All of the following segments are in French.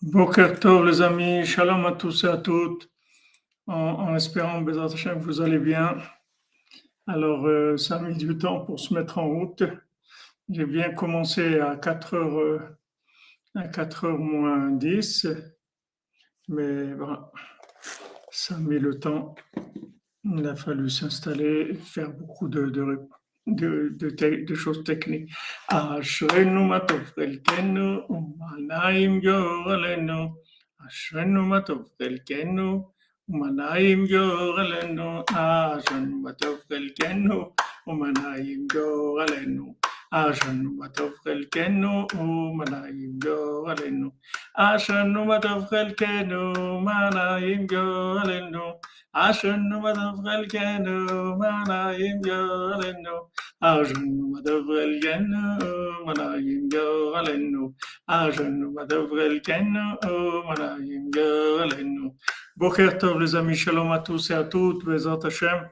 Boker Tov les amis, shalom à tous et à toutes, en, en espérant que vous allez bien. Alors euh, ça a mis du temps pour se mettre en route. J'ai bien commencé à 4 heures, euh, à 4 heures moins 10, mais voilà, ça a mis le temps. Il a fallu s'installer, faire beaucoup de, de, de, de, de choses techniques. אשרנו מה טוב חלקנו, ומה נעים גורלנו. אשרנו מה טוב חלקנו, ומה נעים גורלנו. אשרנו מה טוב חלקנו, ומה נעים גורלנו. Ashanu matov chelkenu manaim gorelenu. Ashanu matov chelkenu manaim gorelenu. Ashanu matov chelkenu manaim gorelenu. Ashanu matov chelkenu manaim gorelenu. Ashanu matov chelkenu manaim gorelenu. Boker Tov les amis, shalom à tous et à toutes, Hashem.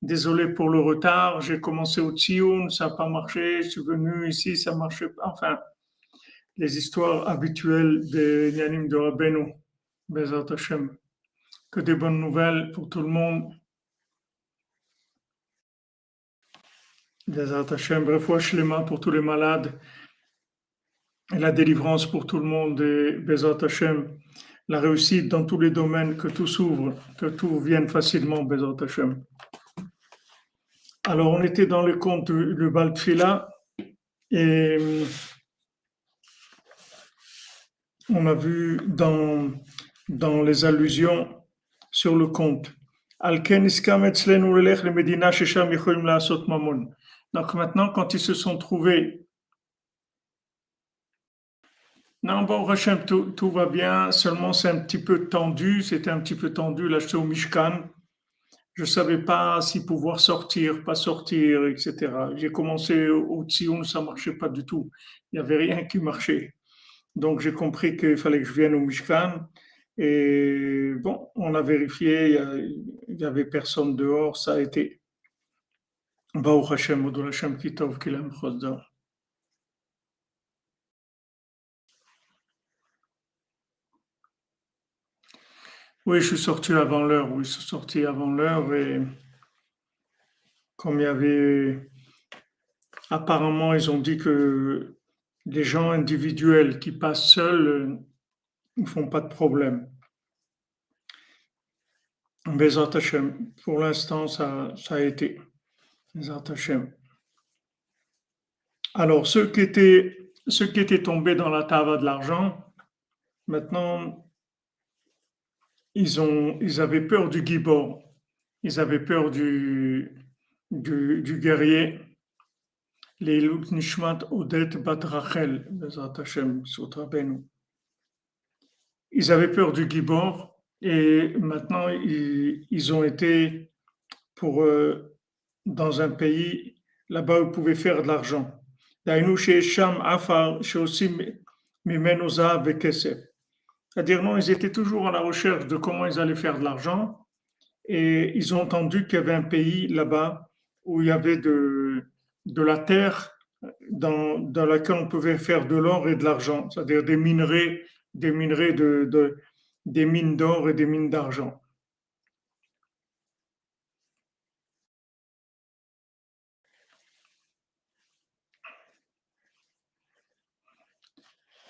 Désolé pour le retard, j'ai commencé au Tsioun, ça n'a pas marché, je suis venu ici, ça marchait pas. Enfin, les histoires habituelles des Yanim de Rabbeinu, Bezat Hashem. Que des bonnes nouvelles pour tout le monde. Bezat Hashem, bref, Shlema pour tous les malades. Et la délivrance pour tout le monde, et Bezat Hashem. La réussite dans tous les domaines, que tout s'ouvre, que tout vienne facilement, Bezat Hashem. Alors, on était dans le conte du Baltfila et hum, on a vu dans, dans les allusions sur le conte. Donc maintenant, quand ils se sont trouvés, non, bon, tout, tout va bien, seulement c'est un petit peu tendu, c'était un petit peu tendu, là au Mishkan, je savais pas si pouvoir sortir, pas sortir, etc. J'ai commencé au Tsioun, ça marchait pas du tout, il n'y avait rien qui marchait. Donc j'ai compris qu'il fallait que je vienne au Mishkan. Et bon, on a vérifié, il y a- il y avait personne dehors, ça a été. Hashem, Hashem, Kitov, Chosda. Oui, je suis sorti avant l'heure, oui, je suis sorti avant l'heure et comme il y avait, apparemment, ils ont dit que les gens individuels qui passent seuls euh, ne font pas de problème. Bezat Hashem, pour l'instant, ça, ça a été. Bezat. Alors, ceux qui étaient, ceux qui étaient tombés dans la tava de l'argent, maintenant, ils, ont, ils avaient peur du gibor, ils avaient peur du, du, guerrier. Les Nishmat Odet Bat Rachel. Ils avaient peur du gibor et maintenant, ils, ils ont été pour, euh, dans un pays là-bas où ils pouvaient faire de l'argent. Dainu Shesham Afar Sheosim Mimenu Zahav Vekesef. C'est-à-dire, non, ils étaient toujours à la recherche de comment ils allaient faire de l'argent et ils ont entendu qu'il y avait un pays là-bas où il y avait de, la terre dans, dans laquelle on pouvait faire de l'or et de l'argent, c'est-à-dire des minerais, des minerais de- des mines d'or et des mines d'argent.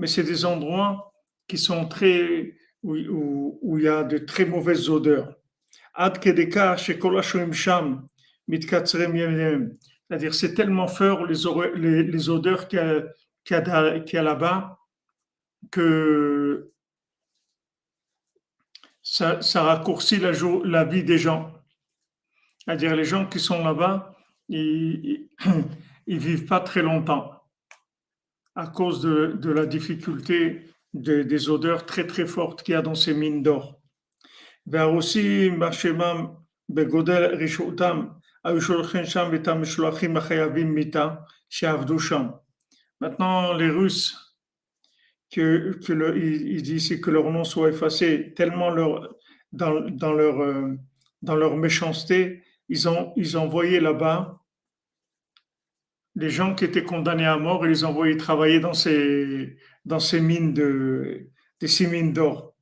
Mais c'est des endroits qui sont très, où, où- il y a de très mauvaises odeurs. C'est-à-dire, c'est tellement fort les, odeurs qu'il y a, y a là-bas que ça, raccourcit la, la vie des gens. C'est-à-dire les gens qui sont là-bas, ils, ils vivent pas très longtemps à cause de, la difficulté des odeurs très très fortes qu'il y a dans ces mines d'or. aussi begodel Maintenant, les Russes, ils disent que leur nom soit effacé, tellement euh, dans leur méchanceté, ils ont envoyé là-bas les gens qui étaient condamnés à mort, ils les envoyés travailler dans ces, mines de, ces mines d'or.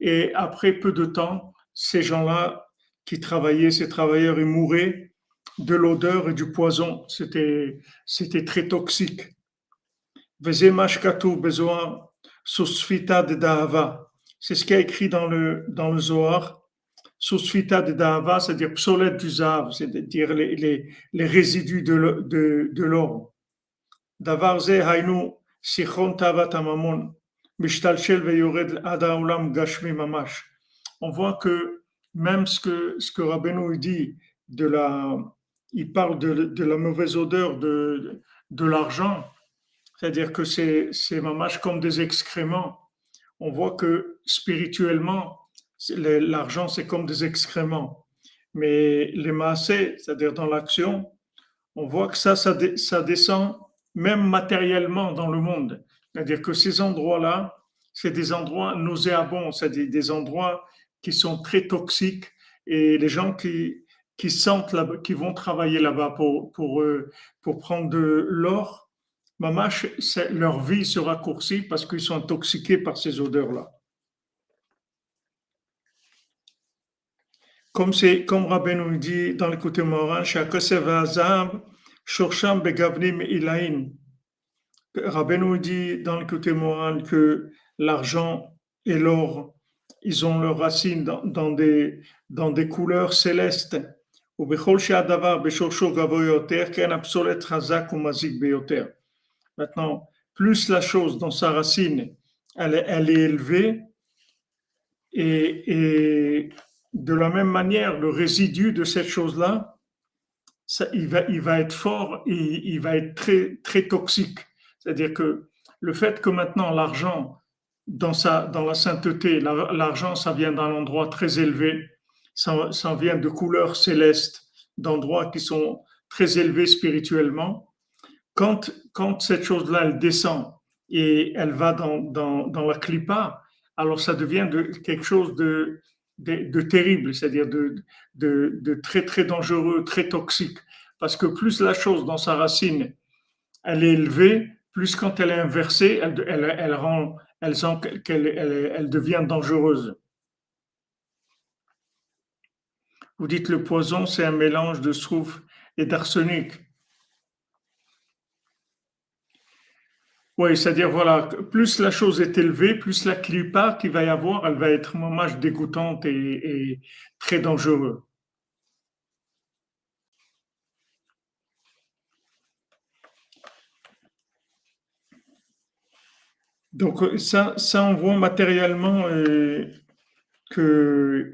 Et après peu de temps, ces gens-là qui travaillaient, ces travailleurs, ils mouraient de l'odeur et du poison. C'était, c'était très toxique. C'est ce qui est écrit dans le, dans le Zohar. Susfita de Dahava, c'est-à-dire psolète du Zav, c'est-à-dire les, les, les, résidus de, de, de l'or. Davar ze hainu sichon amamon, veyored gashmi mamash. On voit que même ce que, ce que Rabbeinu dit de la, il parle de, la mauvaise odeur de, de l'argent, c'est-à-dire que c'est mamash comme des excréments. On voit que spirituellement, l'argent c'est comme des excréments. Mais les massés, c'est-à-dire dans l'action, on voit que ça, ça, descend même matériellement dans le monde. C'est-à-dire que ces endroits-là, c'est des endroits nauséabonds, c'est des, endroits qui sont très toxiques et les gens qui, qui sentent là qui vont travailler là-bas pour, pour, pour prendre de l'or, mamash, leur vie se raccourcit parce qu'ils sont intoxiqués par ces odeurs-là. Comme c'est, comme Rabbi nous dit dans le côté moral. Rabbi nous dit dans le côté moral que l'argent et l'or, ils ont leurs racines dans, dans, des, dans des couleurs célestes. Maintenant, plus la chose dans sa racine, elle, elle est élevée, et, et, de la même manière, le résidu de cette chose-là, il, va, il va être fort et il va être très, très toxique. C'est-à-dire que le fait que maintenant l'argent, dans, dans la sainteté, l'argent, ça vient d'un endroit très élevé, ça, vient de couleurs célestes, d'endroits qui sont très élevés spirituellement. Quand, quand cette chose-là, elle descend et elle va dans, dans, dans la clipa, alors ça devient de, quelque chose de, de, terrible, c'est-à-dire de, très très dangereux, très toxique. Parce que plus la chose dans sa racine, elle est élevée, plus quand elle est inversée, elle, elle devient dangereuse. Vous dites le poison, c'est un mélange de soufre et d'arsenic. Oui, c'est-à-dire, voilà, plus la chose est élevée, plus la clipa qu'il va y avoir, elle va être hommage dégoûtante et, très dangereuse. Donc ça, ça on voit matériellement euh, que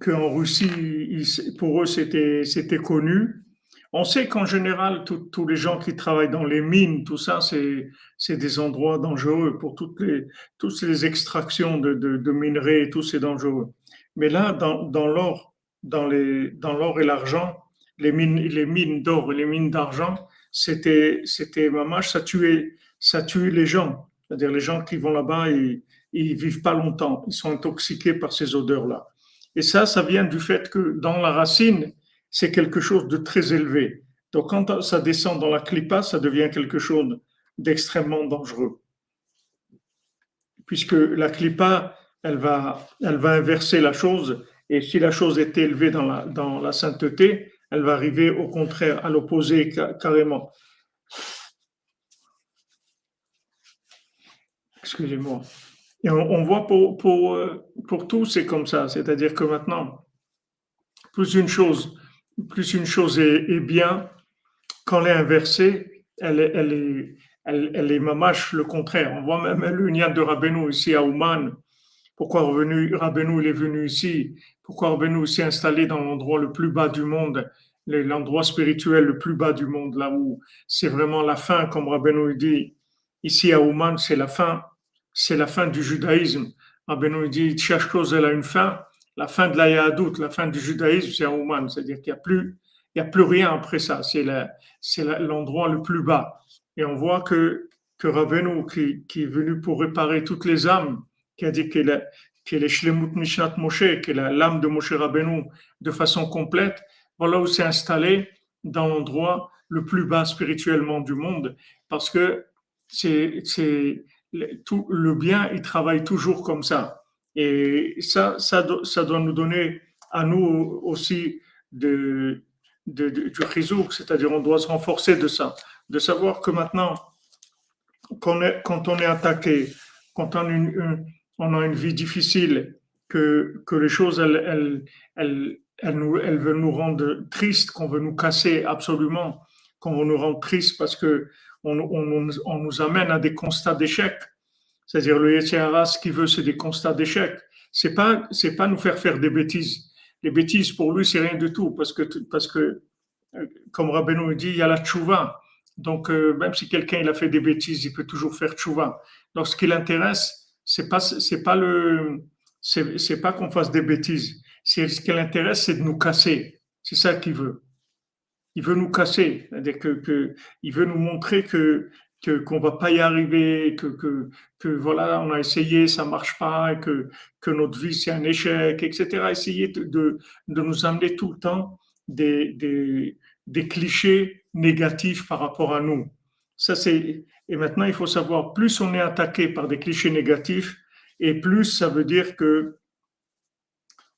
qu'en Russie, pour eux, c'était connu. On sait qu'en général, tous les gens qui travaillent dans les mines, tout ça, c'est, des endroits dangereux pour toutes les, toutes les extractions de, de, minerais et tout, c'est dangereux. Mais là, dans, dans l'or, dans, les, dans l'or et l'argent, les mines, les mines d'or et les mines d'argent, c'était, c'était mamache, ça tuait, ça tuait les gens. C'est-à-dire les gens qui vont là-bas, ils, ils vivent pas longtemps, ils sont intoxiqués par ces odeurs-là. Et ça, ça vient du fait que dans la racine, c'est quelque chose de très élevé. Donc quand ça descend dans la clipa, ça devient quelque chose d'extrêmement dangereux. Puisque la clipa, elle va, elle va inverser la chose, et si la chose est élevée dans la, dans la sainteté, elle va arriver au contraire, à l'opposé carrément. Excusez-moi. Et on, voit pour, pour, euh, pour tout, c'est comme ça. C'est-à-dire que maintenant, plus une chose, plus une chose est, bien, quand elle est inversée, elle, elle est, elle, est mamache le contraire. On voit même l'union de Rabbeinu ici à Ouman. Pourquoi revenu, Rabbeinu il est venu ici? Pourquoi Rabbeinu s'est installé dans l'endroit le plus bas du monde l'endroit spirituel le plus bas du monde, là où c'est vraiment la fin, comme Rabbeinu dit, ici à Ouman, c'est la fin, c'est la fin du judaïsme. Rabbeinu dit, chaque chose, elle a une fin. La fin de la Yahadout, la fin du judaïsme, c'est Ouman, c'est-à-dire qu'il n'y a plus, il y a plus rien après ça. C'est l'endroit le plus bas. Et on voit que, que qui, qui est venu pour réparer toutes les âmes, qui a dit qu'il est, qu'il est Shlemut Mishnat Moshe, qui est l'âme de Moshe Rabbeinu de façon complète, voilà où c'est installé dans l'endroit le plus bas spirituellement du monde, parce que c'est, c'est tout le bien, il travaille toujours comme ça. Et ça, ça, doit nous donner à nous aussi du chizouk, c'est-à-dire on doit se renforcer de ça, de savoir que maintenant, quand, on est attaqué, quand on a une, vie difficile, que, les choses, elles, elle, nous, rendre tristes, qu'on veut nous casser absolument, qu'on veut nous rendre tristes parce que on nous amène à des constats d'échec. C'est-à-dire le Yetzirah, ce qu'il veut, c'est des constats d'échec. C'est pas, c'est pas nous faire faire des bêtises. Les bêtises pour lui, c'est rien du tout parce que, parce que, euh, comme Rabbeinu dit, il y a la tchouva. Donc, euh, même si quelqu'un il a fait des bêtises, il peut toujours faire tchouva. Donc, ce qui l'intéresse, c'est pas, c'est pas le, c'est pas qu'on fasse des bêtises ce qui l'intéresse, c'est de nous casser. C'est ça qu'il veut. Il veut nous casser, c'est-à-dire que, il veut nous montrer que qu'on va pas y arriver, que, que, que, voilà, on a essayé, ça marche pas, que, que notre vie c'est un échec, etc. Essayer de, de, de, nous amener tout le temps des, des, des clichés négatifs par rapport à nous. Ça c'est et maintenant il faut savoir plus on est attaqué par des clichés négatifs et plus ça veut dire que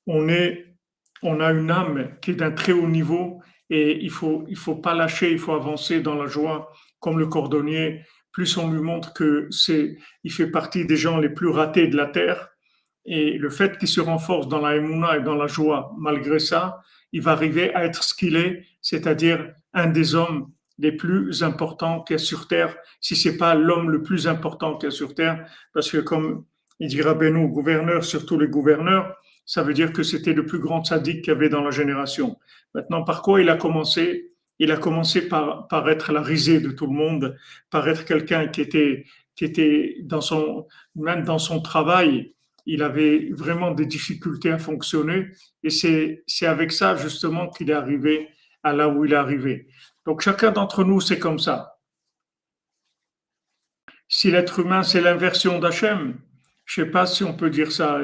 on, est, on a une âme qui est d'un très haut niveau et il faut, il faut pas lâcher, il faut avancer dans la joie comme le cordonnier. Plus on lui montre que c'est, il fait partie des gens les plus ratés de la terre et le fait qu'il se renforce dans la émouna et dans la joie, malgré ça, il va arriver à être ce qu'il est, c'est-à-dire un des hommes les plus importants qu'il y a sur terre, si c'est pas l'homme le plus important qu'il y a sur terre, parce que comme il dira Benoît, gouverneur sur tous les gouverneurs, ça veut dire que c'était le plus grand sadique qu'il y avait dans la génération. Maintenant, par quoi il a commencé Il a commencé par, par être la risée de tout le monde, par être quelqu'un qui était, qui était dans son, même dans son travail, il avait vraiment des difficultés à fonctionner. Et c'est, avec ça, justement, qu'il est arrivé à là où il est arrivé. Donc, chacun d'entre nous, c'est comme ça. Si l'être humain, c'est l'inversion d'Hachem, je ne sais pas si on peut dire ça,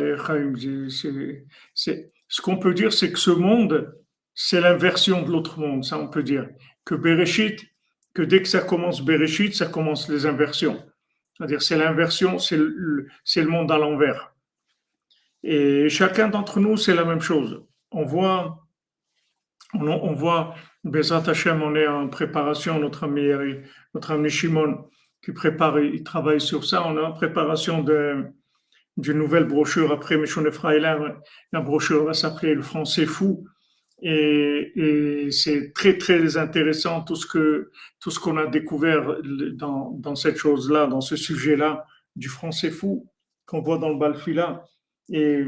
ce qu'on peut dire, c'est que ce monde, c'est l'inversion de l'autre monde, ça on peut dire. Que Bereshit, que dès que ça commence Bereshit, ça commence les inversions. C'est-à-dire, c'est l'inversion, c'est le, monde à l'envers. Et chacun d'entre nous, c'est la même chose. On voit, on, on voit, Bezat Hashem, on est en préparation, notre ami, notre ami Shimon, qui prépare, il travaille sur ça, on est en préparation d'une nouvelle brochure après Michon Freiler. La brochure va s'appeler Le français fou. Et, c'est très, très intéressant tout ce que tout ce qu'on a découvert dans, dans cette chose-là, dans ce sujet-là, du français fou qu'on voit dans le Balfila. Et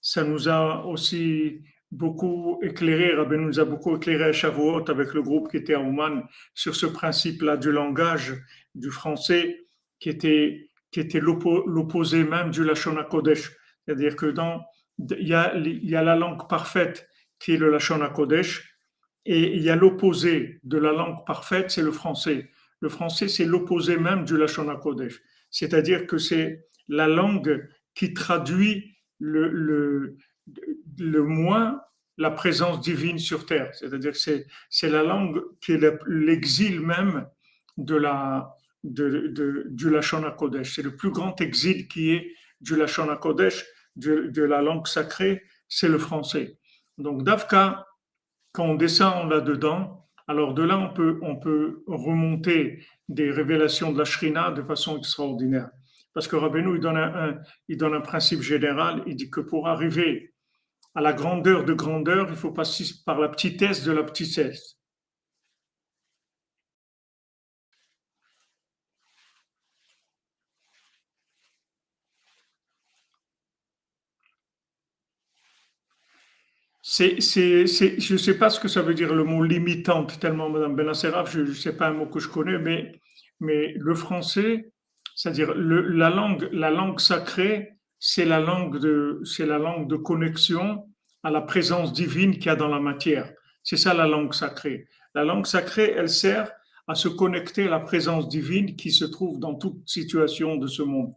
ça nous a aussi beaucoup éclairé, Rabbi nous a beaucoup éclairé à Shavuot avec le groupe qui était à Ouman sur ce principe-là du langage du français qui était qui était l'opposé même du Lashon HaKodesh. C'est-à-dire que dans, il y, a, y a la langue parfaite qui est le Lashon HaKodesh, et il y a l'opposé de la langue parfaite, c'est le français. Le français, c'est l'opposé même du Lashon HaKodesh. C'est-à-dire que c'est la langue qui traduit le, le, le moins la présence divine sur terre. C'est-à-dire que c'est, la langue qui est l'exil même de la, de, du Lachon HaKodesh. C'est le plus grand exil qui est du Lachon HaKodesh, de, de la langue sacrée, c'est le français. Donc, Dafka, quand on descend là-dedans, alors de là, on peut, on peut remonter des révélations de la Shrina de façon extraordinaire. Parce que Rabbeinu, il donne un, il donne un principe général, il dit que pour arriver à la grandeur de grandeur, il faut passer par la petitesse de la petitesse. Je ne sais pas ce que ça veut dire le mot limitante, tellement Madame Benasseraf, je ne sais pas un mot que je connais, mais, le français, c'est-à-dire la, langue, la langue sacrée, c'est la langue de connexion à la présence divine qu'il y a dans la matière. C'est ça la langue sacrée. La langue sacrée, elle sert à se connecter à la présence divine qui se trouve dans toute situation de ce monde.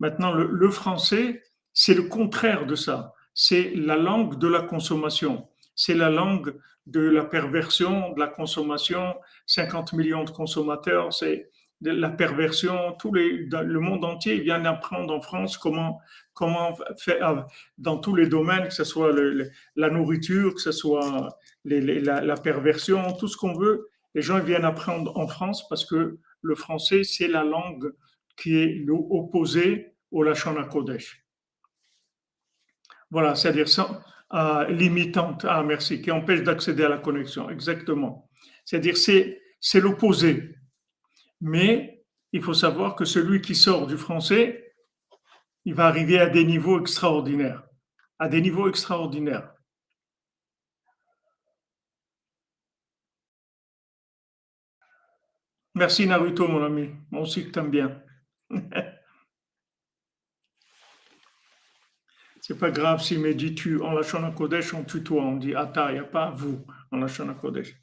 Maintenant, le français, c'est le contraire de ça c'est la langue de la consommation. C'est la langue de la perversion, de la consommation. 50 millions de consommateurs, c'est la perversion. Tout le monde entier vient d'apprendre en France comment, faire dans tous les domaines, que ce soit la nourriture, que ce soit la, perversion, tout ce qu'on veut. Les gens viennent apprendre en France parce que le français, c'est la langue qui est l'opposé au Lachon Kodesh. Voilà, c'est-à-dire euh, limitante, ah merci, qui empêche d'accéder à la connexion, exactement. C'est-à-dire c'est, c'est l'opposé. Mais il faut savoir que celui qui sort du français, il va arriver à des niveaux extraordinaires, à des niveaux extraordinaires. Merci Naruto, mon ami. Moi aussi que t'aimes bien. C'est pas grave s'il me dit tu en Lachon Kodesh, on tutoie, on dit Ata, il n'y a pas vous en Lachon Kodesh.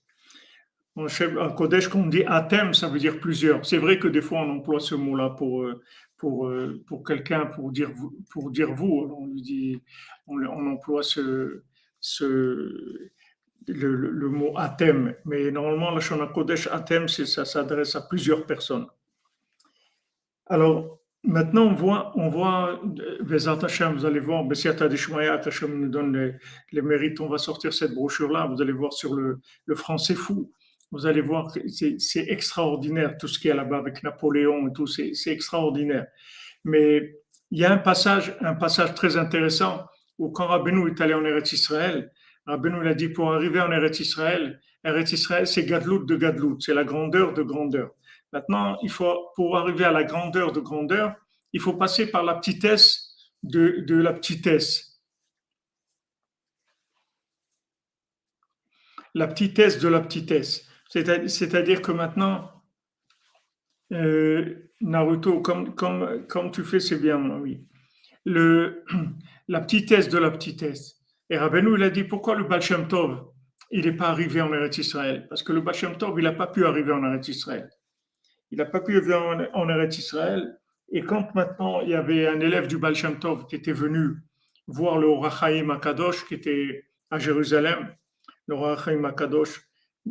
En Kodesh, quand on dit Atem, ça veut dire plusieurs. C'est vrai que des fois on emploie ce mot-là pour, euh, pour, euh, pour quelqu'un, pour dire, pour dire vous. On lui dit, on, emploie ce, ce, le, mot Atem. Mais normalement, la Shona Kodesh, Atem, ça s'adresse à plusieurs personnes. Alors, Maintenant, on voit, on voit, vous allez voir, Hashem nous donne les, mérites, on va sortir cette brochure-là, vous allez voir sur le, le français fou, vous allez voir, c'est extraordinaire, tout ce qui est là-bas avec Napoléon et tout, c'est extraordinaire. Mais il y a un passage, un passage très intéressant où quand Rabbeinu est allé en Eretz Israël, Rabbeinu a dit pour arriver en Eretz Israël, Eretz Israël c'est Gadlout de Gadlout, c'est la grandeur de grandeur. Maintenant, il faut, pour arriver à la grandeur de grandeur, il faut passer par la petitesse de, de la petitesse. La petitesse de la petitesse. C'est-à-dire que maintenant, euh, Naruto, comme, comme, comme tu fais, c'est bien, oui. Le, la petitesse de la petitesse. Et Rabbeinu, il a dit pourquoi le Baal Tov, il n'est pas arrivé en Eretz Israël? Parce que le Baal Tov, il n'a pas pu arriver en Eretz Israël il n'a pas pu venir en, Eretz Israël. Et quand maintenant il y avait un élève du Baal qui était venu voir le Rachaim Akadosh qui était à Jérusalem, le Rachaim Akadosh,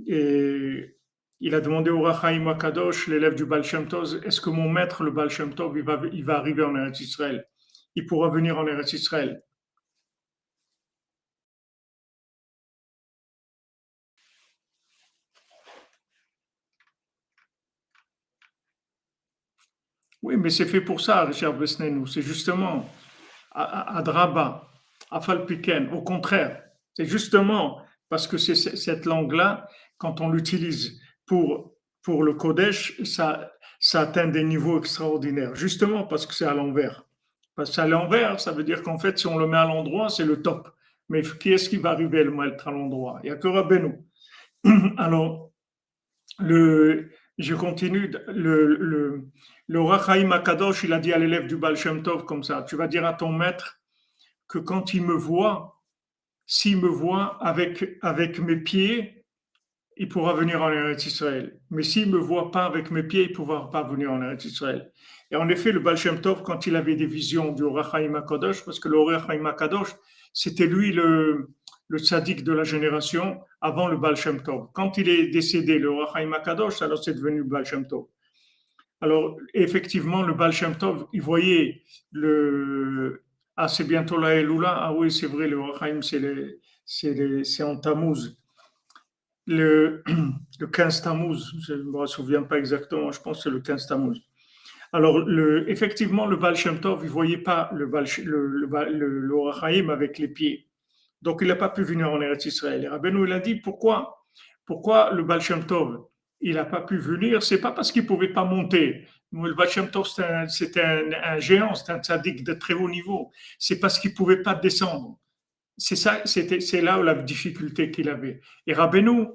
et il a demandé au Rachaim Akadosh, l'élève du Baal est-ce que mon maître, le Baal Shem il va, il va arriver en Eretz Israël? Il pourra venir en Eretz Israël? Oui, mais c'est fait pour ça, Richard Besnenou. C'est justement à, Draba, à Falpiken. Au contraire, c'est justement parce que c'est cette langue-là, quand on l'utilise pour, pour le Kodesh, ça, ça atteint des niveaux extraordinaires. Justement parce que c'est à l'envers. Parce que c'est à l'envers, ça veut dire qu'en fait, si on le met à l'endroit, c'est le top. Mais qui est-ce qui va arriver à le mettre à l'endroit? Il n'y a que Rabbeinu. Alors, le, je continue. Le, le, le Akadosh, il a dit à l'élève du Baal Shem Tov comme ça Tu vas dire à ton maître que quand il me voit, s'il me voit avec, avec mes pieds, il pourra venir en Eretz Israël. Mais s'il ne me voit pas avec mes pieds, il ne pourra pas venir en Eretz Israël. Et en effet, le Baal Shem Tov, quand il avait des visions du Rachaim Akadosh, parce que le Rachaim Akadosh, c'était lui le, le tzaddik de la génération avant le Baal Shem Tov. Quand il est décédé, le Rachaim Akadosh, alors c'est devenu Baal Shem Tov. Alors, effectivement, le Baal Shem Tov, il voyait le. Ah, c'est bientôt la Elula. Ah oui, c'est vrai, le Rachaim, c'est en Tammuz. Le, le 15 Tammuz, je ne me souviens pas exactement, je pense que c'est le 15 Tammuz. Alors, effectivement, le Baal Shem Tov, il ne voyait pas le, le, avec les pieds. Donc, il n'a pas pu venir en Eretz Israël. Et Rabbeinu, il a dit pourquoi, pourquoi le Baal Shem Tov, il n'a pas pu venir? C'est pas parce qu'il pouvait pas monter. Le Baal Shem Tov, c'était un, géant, c'était un tzaddik de très haut niveau. C'est parce qu'il pouvait pas descendre. c'est ça, c'était, c'est là où la difficulté qu'il avait. Et Rabbeinu,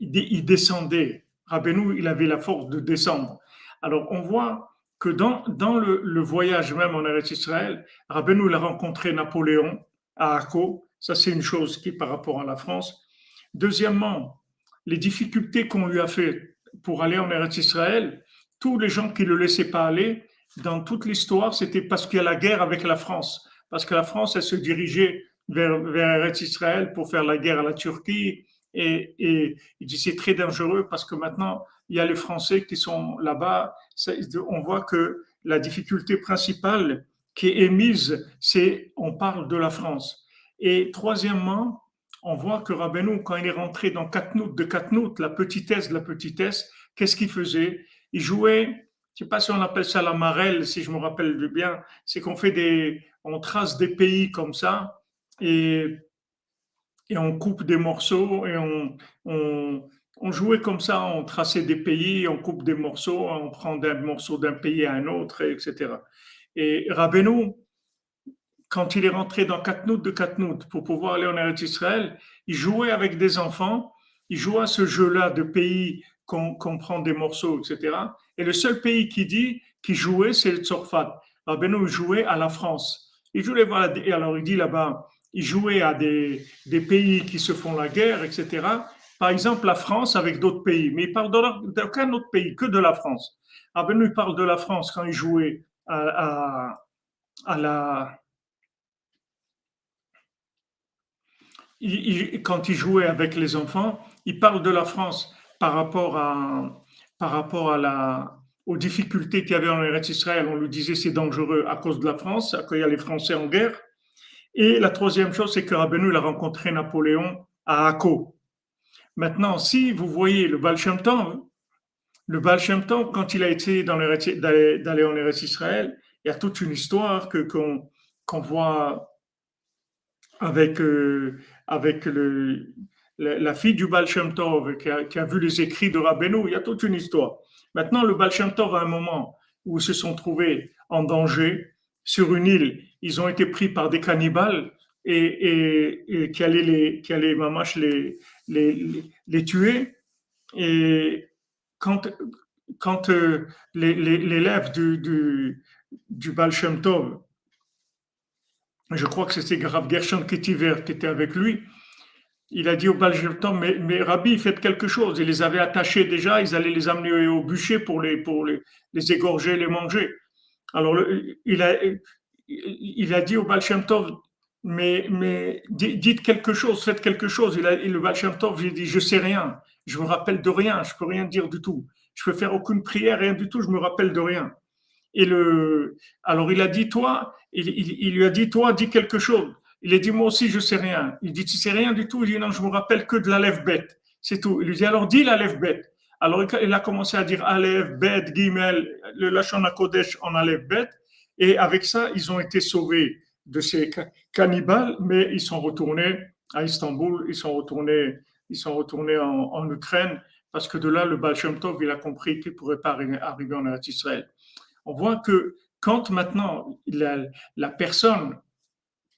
il, descendait. Rabbeinu, il avait la force de descendre. Alors, on voit que dans, dans le, voyage même en Eretz Israël, Rabbeinu, il a rencontré Napoléon à Akko. Ça, c'est une chose qui par rapport à la France. Deuxièmement, les difficultés qu'on lui a fait pour aller en Eretz Israël, tous les gens qui ne le laissaient pas aller, dans toute l'histoire, c'était parce qu'il y a la guerre avec la France. Parce que la France, elle se dirigeait vers, vers Israël pour faire la guerre à la Turquie. Et, et il dit c'est très dangereux parce que maintenant, il y a les Français qui sont là-bas. On voit que la difficulté principale qui est émise, c'est on parle de la France. Et troisièmement, on voit que Rabbeinu, quand il est rentré dans Katnout de Katnout, la petitesse de la petitesse, qu'est-ce qu'il faisait? Il jouait, je ne sais pas si on appelle ça la marelle, si je me rappelle bien, c'est qu'on fait des, on trace des pays comme ça, et, et on coupe des morceaux et on, on, jouait comme ça, on traçait des pays, on coupe des morceaux, on prend des morceaux d'un pays à un autre, etc. Et Rabbeinu, quand il est rentré dans Katnout de Katnout pour pouvoir aller en Eretz Israël, il jouait avec des enfants, il jouait à ce jeu-là de pays qu'on prend des morceaux, etc. Et le seul pays qui dit, qui jouait, c'est le Tzorfat. Rabbeinu jouait à la France. Il jouait, voilà, alors il dit là-bas, il jouait à des, des, pays qui se font la guerre, etc. Par exemple, la France avec d'autres pays, mais il parle d'aucun autre pays que de la France. Il parle de la France quand il jouait à, à, la. Quand il jouait avec les enfants, il parle de la France par rapport à, par rapport à la, aux difficultés qu'il y avait en Eretz Israël. On lui disait c'est dangereux à cause de la France, qu'il y a les Français en guerre. Et la troisième chose, c'est que Rabbeinu a rencontré Napoléon à Akko. Maintenant, si vous voyez le Baal Shem le Baal Shem quand il a été d'aller en Eretz Israël, il y a toute une histoire que qu'on voit avec euh, avec la, fille du Baal Shem Tov qui a, vu les écrits de Rabbeinu. Il y a toute une histoire. Maintenant, le Baal Shem Tov, à un moment où ils se sont trouvés en danger sur une île, ils ont été pris par des cannibales et, qui allaient les, qui allaient les, les, les, tuer. Et quand, quand euh, l'élève du, du, du Baal Shem Tov, je crois que c'était Rav Gershon Ketiver qui était avec lui, il a dit au Tov, mais, mais Rabbi, faites quelque chose. Il les avait attachés déjà, ils allaient les amener au bûcher pour les, pour les, les égorger, les manger. Alors, il a, il a dit au Baal Tov, mais, mais dites quelque chose, faites quelque chose. Il a, le Baal Tov, j'ai dit, je sais rien, je me rappelle de rien, je peux rien dire du tout. Je peux faire aucune prière, rien du tout, je me rappelle de rien. Et le, alors il a dit, toi, il, il, lui a dit, toi, dis quelque chose. Il a dit, moi aussi, je sais rien. Il dit, tu sais rien du tout. Il dit, non, je me rappelle que de la lèvre bête. C'est tout. Il lui dit, alors dis la lèvre bête. Alors il a commencé à dire Aleph, Bet, Gimel, le Lachon Kodesh en Aleph, Bet. Et avec ça, ils ont été sauvés de ces cannibales, mais ils sont retournés à Istanbul, ils sont retournés, ils sont retournés en, Ukraine, parce que de là, le Baal il a compris qu'il ne pourrait pas arriver en Israël. On voit que quand maintenant la, personne,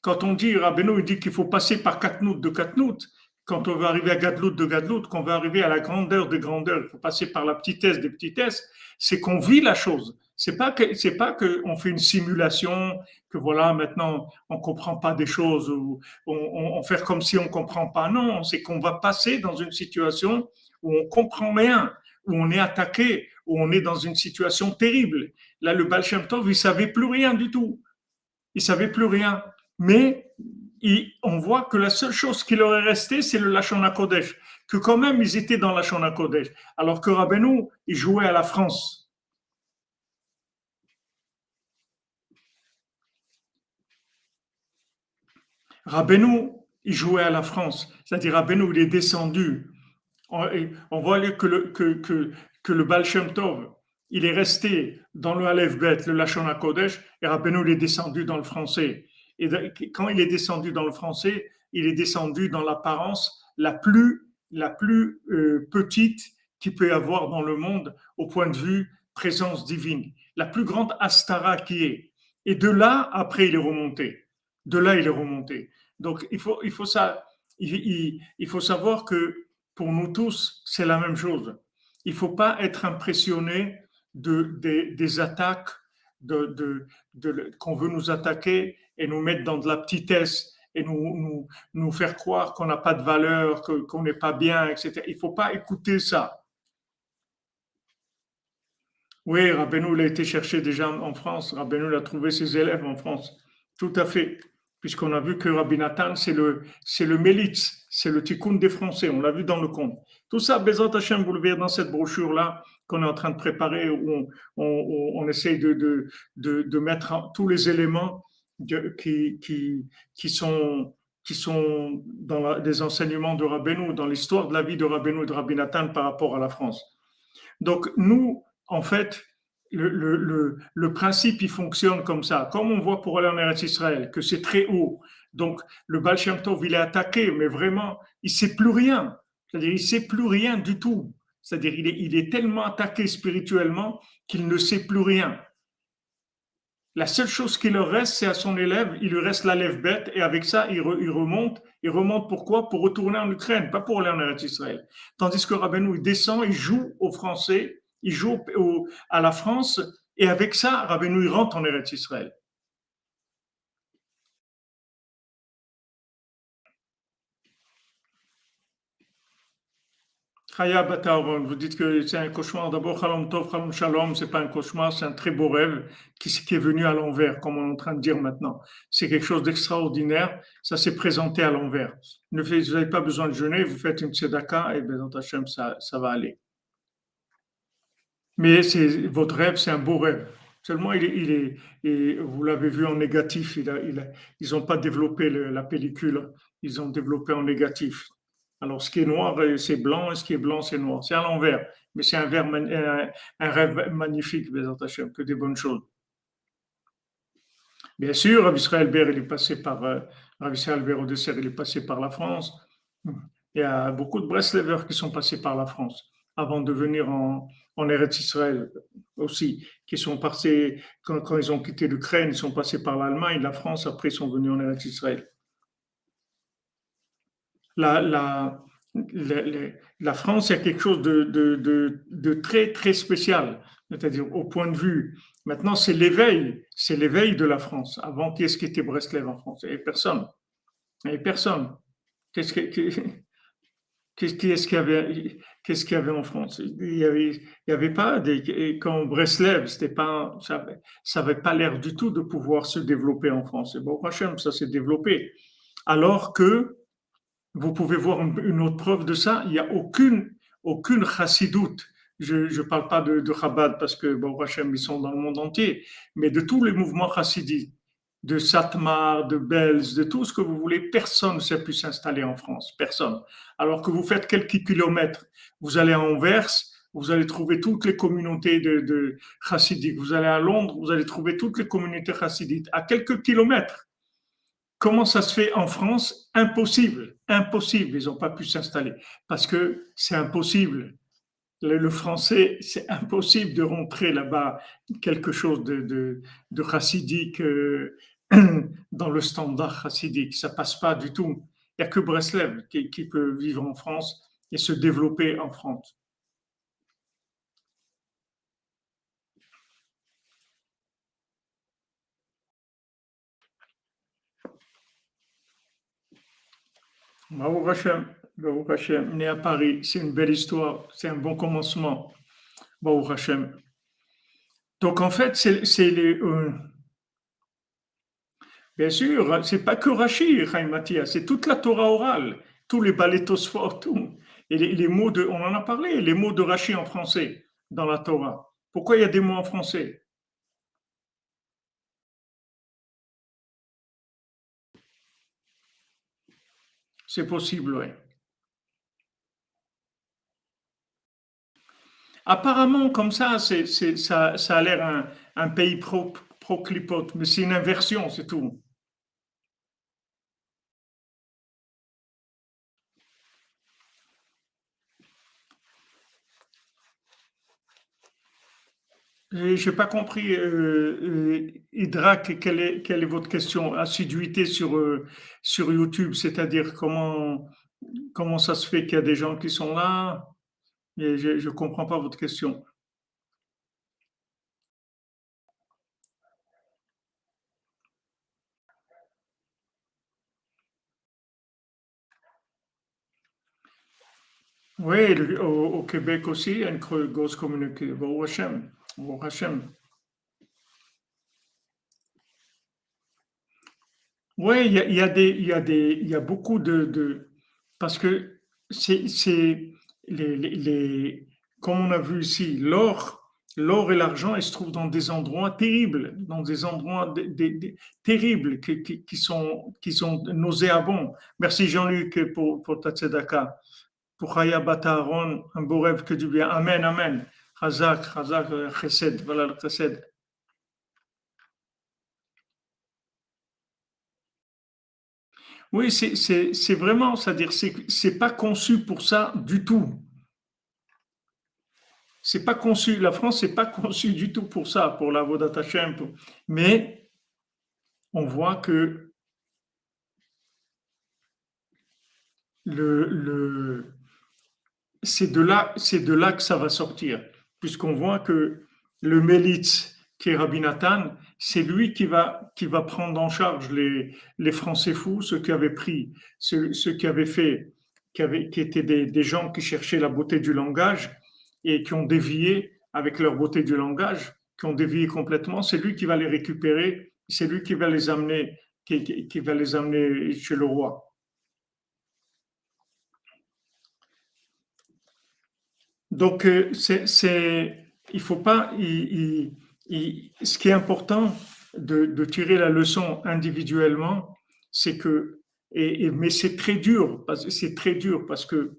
quand on dit, Rabbeinu, il dit qu'il faut passer par Katnout de Katnout, quand on veut arriver à Gadlout de Gadlout, qu'on veut arriver à la grandeur des grandeurs, il faut passer par la petitesse des petitesses, c'est qu'on vit la chose. C'est pas que c'est pas que on fait une simulation que voilà maintenant on comprend pas des choses ou on, on, fait comme si on comprend pas. Non, c'est qu'on va passer dans une situation où on comprend rien, où on est attaqué, où on est dans une situation terrible. Là, le Baal Shem Tov, il savait plus rien du tout. Il savait plus rien. Mais on voit que la seule chose qui leur est restée, c'est le Lachon Kodesh. Que quand même, ils étaient dans Lachon Kodesh. Alors que Rabbeinu, il jouait à la France. Rabbeinu, il jouait à la France. C'est-à-dire, Rabbeinu, il est descendu. On, voit que que le Baal Shem Tov, il est resté dans le Aleph Bet, le Lachon Kodesh, et Rabbeinu, il est descendu dans le français. Et quand il est descendu dans le français, il est descendu dans l'apparence la plus, la plus euh, petite qu'il peut y avoir dans le monde au point de vue présence divine, la plus grande astara qui est. Et de là, après, il est remonté. De là, il est remonté. Donc, il faut, il faut, ça, il faut savoir que pour nous tous, c'est la même chose. Il ne faut pas être impressionné de, des attaques de, qu'on veut nous attaquer et nous mettre dans de la petitesse et nous, nous, faire croire qu'on n'a pas de valeur, qu'on n'est pas bien, etc. Il ne faut pas écouter ça. Oui, Rabbeinu l'a été chercher déjà en France. Rabbeinu a trouvé ses élèves en France. Tout à fait. Puisqu'on a vu que Rabbi Nathan, c'est le, c'est le Mélitz, c'est le tikkun des Français. On l'a vu dans le conte. Tout ça, Bezat Hashem, vous le verrez dans cette brochure-là qu'on est en train de préparer, où on, on, essaye de, de, de, mettre tous les éléments qui, qui, qui, sont, qui sont dans les enseignements de Rabbeinu, dans l'histoire de la vie de Rabbeinu et de Rabbi Nathan par rapport à la France. Donc, nous, en fait, le, principe, il fonctionne comme ça. Comme on voit pour aller en Eretz Israël, que c'est très haut. Donc, le Baal Shem Tov, il est attaqué, mais vraiment, il sait plus rien. C'est-à-dire, il sait plus rien du tout. C'est-à-dire, il est, tellement attaqué spirituellement qu'il ne sait plus rien. La seule chose qui leur reste, c'est à son élève, il lui reste la lèvre bête, et avec ça, il, remonte. Il remonte pourquoi? Pour retourner en Ukraine, pas pour aller en Israël. Tandis que Rabbeinu, il descend, il joue aux Français, il joue à la France, et avec ça, Rabbeinu, il rentre en Eretz Israël. Chaya vous dites que c'est un cauchemar. D'abord, Khalom Tov, Shalom, c'est pas un cauchemar, c'est un très beau rêve qui, est venu à l'envers, comme on est en train de dire maintenant. C'est quelque chose d'extraordinaire. Ça s'est présenté à l'envers. vous n'avez pas besoin de jeûner, vous faites une tzedaka et dans Hachem, ça, ça va aller. Mais votre rêve, c'est un beau rêve. Seulement, il est, vous l'avez vu en négatif. Ils n'ont pas développé la pellicule, ils ont développé en négatif. Alors, ce qui est noir, euh, c'est blanc, et ce qui est blanc, c'est noir. C'est à l'envers. Mais c'est un, rêve magnifique, que des bonnes choses. Bien sûr, Rav Israël Ber, il est passé par, euh, au dessert, il est passé par la France. Il y a beaucoup de Breslevers qui sont passés par la France avant de venir en, en Eretz Israël aussi, qui sont passés, quand, quand ils ont quitté l'Ukraine, ils sont passés par l'Allemagne, la France, après ils sont venus en Eretz Israël la, la, la, France, il y a quelque chose de, de, de, très, très spécial. C'est-à-dire, au point de vue, maintenant, c'est l'éveil, c'est l'éveil de la France. Avant, qu'est-ce qui était Breslev en France? Il n'y avait personne. Il n'y avait personne. Qu'est-ce Qu'est-ce qu'il y avait Qu'est-ce qu'il avait en France? Il n'y avait, pas des, quand Breslev, c'était pas, ça n'avait pas l'air du tout de pouvoir se développer en France. Et bon, ça s'est développé. Alors que vous pouvez voir une autre preuve de ça. Il n'y a aucune, aucune chassidoute. Je ne parle pas de, de Chabad parce que, bon, Hachem, ils sont dans le monde entier, mais de tous les mouvements chassidiques, de Satmar, de Belz, de tout ce que vous voulez, personne ne s'est pu s'installer en France. Personne. Alors que vous faites quelques kilomètres, vous allez à Anvers, vous allez trouver toutes les communautés de, chassidiques. Vous allez à Londres, vous allez trouver toutes les communautés chassidiques à quelques kilomètres. Comment ça se fait en France? Impossible, impossible. Ils n'ont pas pu s'installer parce que c'est impossible. Le, français, c'est impossible de rentrer là-bas quelque chose de chassidique euh, dans le standard chassidique. Ça passe pas du tout. Il n'y a que Breslev qui, peut vivre en France et se développer en France. Bravo Hachem, Bravo Hachem, né à Paris, c'est une belle histoire, c'est un bon commencement. Bravo Hachem. Donc en fait, c'est les. Euh, bien sûr, c'est pas que Rashi, Chaim c'est toute la Torah orale, tous les baletos forts, tout. Et les, mots de, on en a parlé, les mots de Rashi en français dans la Torah. Pourquoi il y a des mots en français? C'est possible, oui. Apparemment, comme ça, ça, a l'air un, un pays pro-clipote, mais c'est une inversion, c'est tout. Je n'ai pas compris, euh, euh, quelle est, votre question? Assiduité sur, euh, sur YouTube, c'est-à-dire comment, comment ça se fait qu'il y a des gens qui sont là? Je ne comprends pas votre question. Oui, au, Québec aussi, il y a une grosse communauté. Au Hachem. Oui, il y a, y a y y a beaucoup de, de- parce que c'est, les, les, les- comme on a vu ici, l'or, l'or et l'argent, ils se trouvent dans des endroits terribles, dans des endroits des- terribles qui, qui, sont, qui sont nauséabonds. Merci Jean-Luc pour, pour ta tzedaka. Pour Chaya Bata Aaron, un beau rêve que du bien. Amen, amen. Chazak, Chazak, Chesed, voilà le. Oui, c'est vraiment, c'est-à-dire, c'est pas conçu pour ça du tout. C'est pas conçu, la France, c'est pas conçu du tout pour ça, pour la Vodat Hashem. pour- Mais on voit que c'est de de là que ça va sortir, puisqu'on voit que le Mélitz, qui est Rabbi Nathan, c'est lui qui va, qui va prendre en charge les, les Français fous, ceux qui avaient pris, ceux, ceux qui avaient fait, qui, avaient, qui étaient des, des gens qui cherchaient la beauté du langage et qui ont dévié avec leur beauté du langage, qui ont dévié complètement. C'est lui qui va les récupérer, c'est lui qui va les amener, qui, qui, qui va les amener chez le roi. Donc, euh, c'est, il faut pas, ce qui est important de, tirer la leçon individuellement, c'est que, et, mais c'est très dur, c'est très dur parce que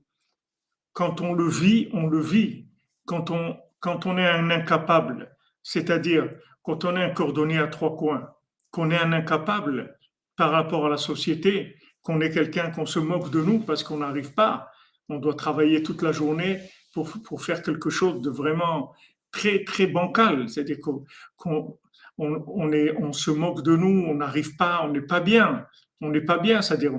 quand on le vit, on le vit. Quand on, quand on est un incapable, c'est-à-dire quand on est un cordonnier à trois coins, qu'on est un incapable par rapport à la société, qu'on est quelqu'un qu'on se moque de nous parce qu'on n'arrive pas, on doit travailler toute la journée pour, faire quelque chose de vraiment très, très bancal. C'est-à-dire qu'on on, on on se moque de nous, on n'arrive pas, on n'est pas bien. On n'est pas bien, c'est-à-dire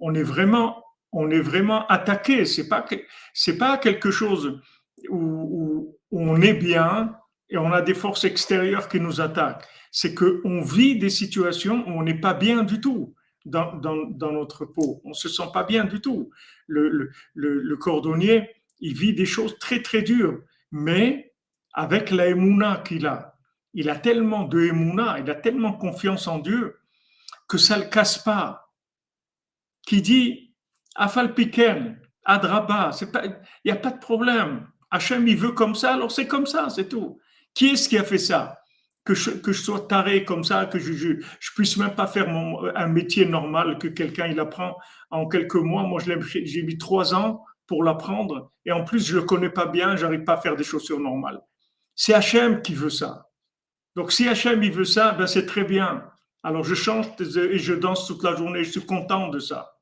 on est vraiment, on est vraiment attaqué. C'est pas, que- c'est pas quelque chose où, on est bien et on a des forces extérieures qui nous attaquent. C'est qu'on vit des situations où on n'est pas bien du tout dans, dans, notre peau. On se sent pas bien du tout. Le, le, le cordonnier, il vit des choses très très dures, mais avec la émouna qu'il a, il a tellement de émouna, il a tellement confiance en Dieu que ça ne le casse pas. Qui dit Afal Piken, Adraba, il n'y a pas de problème. Hachem, il veut comme ça, alors c'est comme ça, c'est tout. Qui est-ce qui a fait ça? Que je, que je sois taré comme ça, que je, je puisse même pas faire mon, un métier normal que quelqu'un il apprend en quelques mois. Moi, je l'ai- j'ai mis trois ans pour l'apprendre et en plus, je le connais pas bien, j'arrive pas à faire des chaussures normales. C'est Hachem qui veut ça. Donc, si Hachem il veut ça, ben c'est très bien. Alors, je change et je danse toute la journée. Je suis content de ça.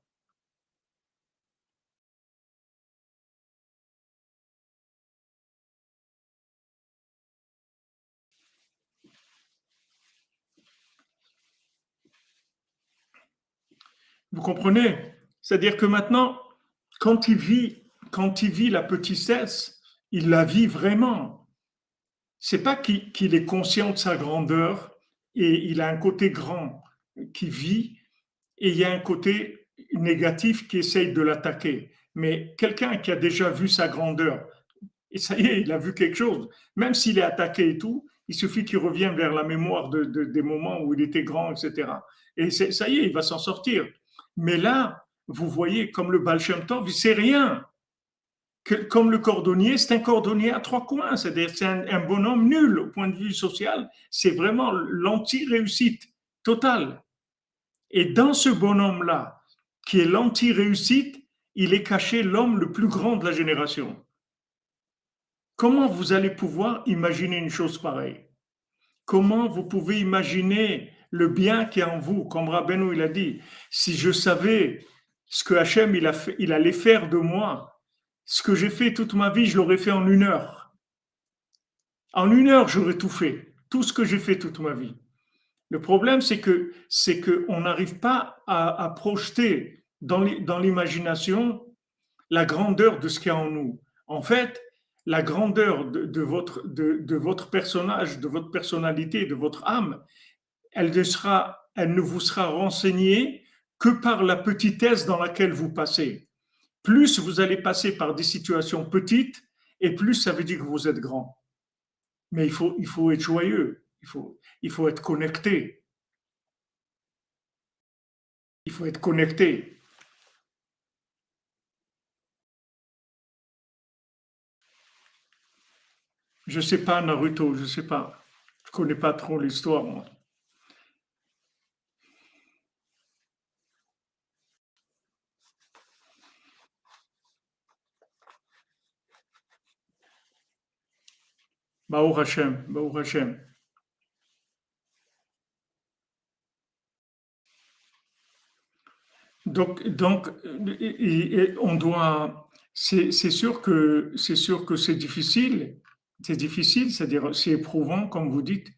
Vous comprenez? C'est-à-dire que maintenant, quand il vit, quand il vit la petitesse, il la vit vraiment. C'est pas qu'il est conscient de sa grandeur et il a un côté grand qui vit et il y a un côté négatif qui essaye de l'attaquer. Mais quelqu'un qui a déjà vu sa grandeur, et ça y est, il a vu quelque chose, même s'il est attaqué et tout, il suffit qu'il revienne vers la mémoire de, de- des moments où il était grand, etc. Et ça y est, il va s'en sortir. Mais là, vous voyez, comme le Baal Shem Tov, c'est rien. Comme le cordonnier, c'est un cordonnier à trois coins, c'est-à-dire c'est un, un bonhomme nul au point de vue social. C'est vraiment l'anti-réussite totale. Et dans ce bonhomme-là, qui est l'anti-réussite, il est caché l'homme le plus grand de la génération. Comment vous allez pouvoir imaginer une chose pareille? Comment vous pouvez imaginer le bien qui est en vous? Comme Rabbeinu il a dit, si je savais ce que Hachem il, a il allait faire de moi, ce que j'ai fait toute ma vie, je l'aurais fait en une heure. En une heure, j'aurais tout fait, tout ce que j'ai fait toute ma vie. Le problème, c'est que c'est que on n'arrive pas à, projeter dans l'imagination la grandeur de ce qu'il y a en nous. En fait, la grandeur de, votre, de, votre personnage, de votre personnalité, de votre âme, elle sera, elle ne vous sera renseignée que par la petitesse dans laquelle vous passez. Plus vous allez passer par des situations petites, et plus ça veut dire que vous êtes grand. Mais il faut, il faut être joyeux, il faut, il faut être connecté. Il faut être connecté. Je ne sais pas, Naruto, je ne sais pas. Je connais pas trop l'histoire, moi. Baou Hashem, Baou Hashem. Donc, donc on doit. C'est sûr que c'est sûr que c'est difficile. C'est difficile, c'est-à-dire c'est éprouvant, comme vous dites,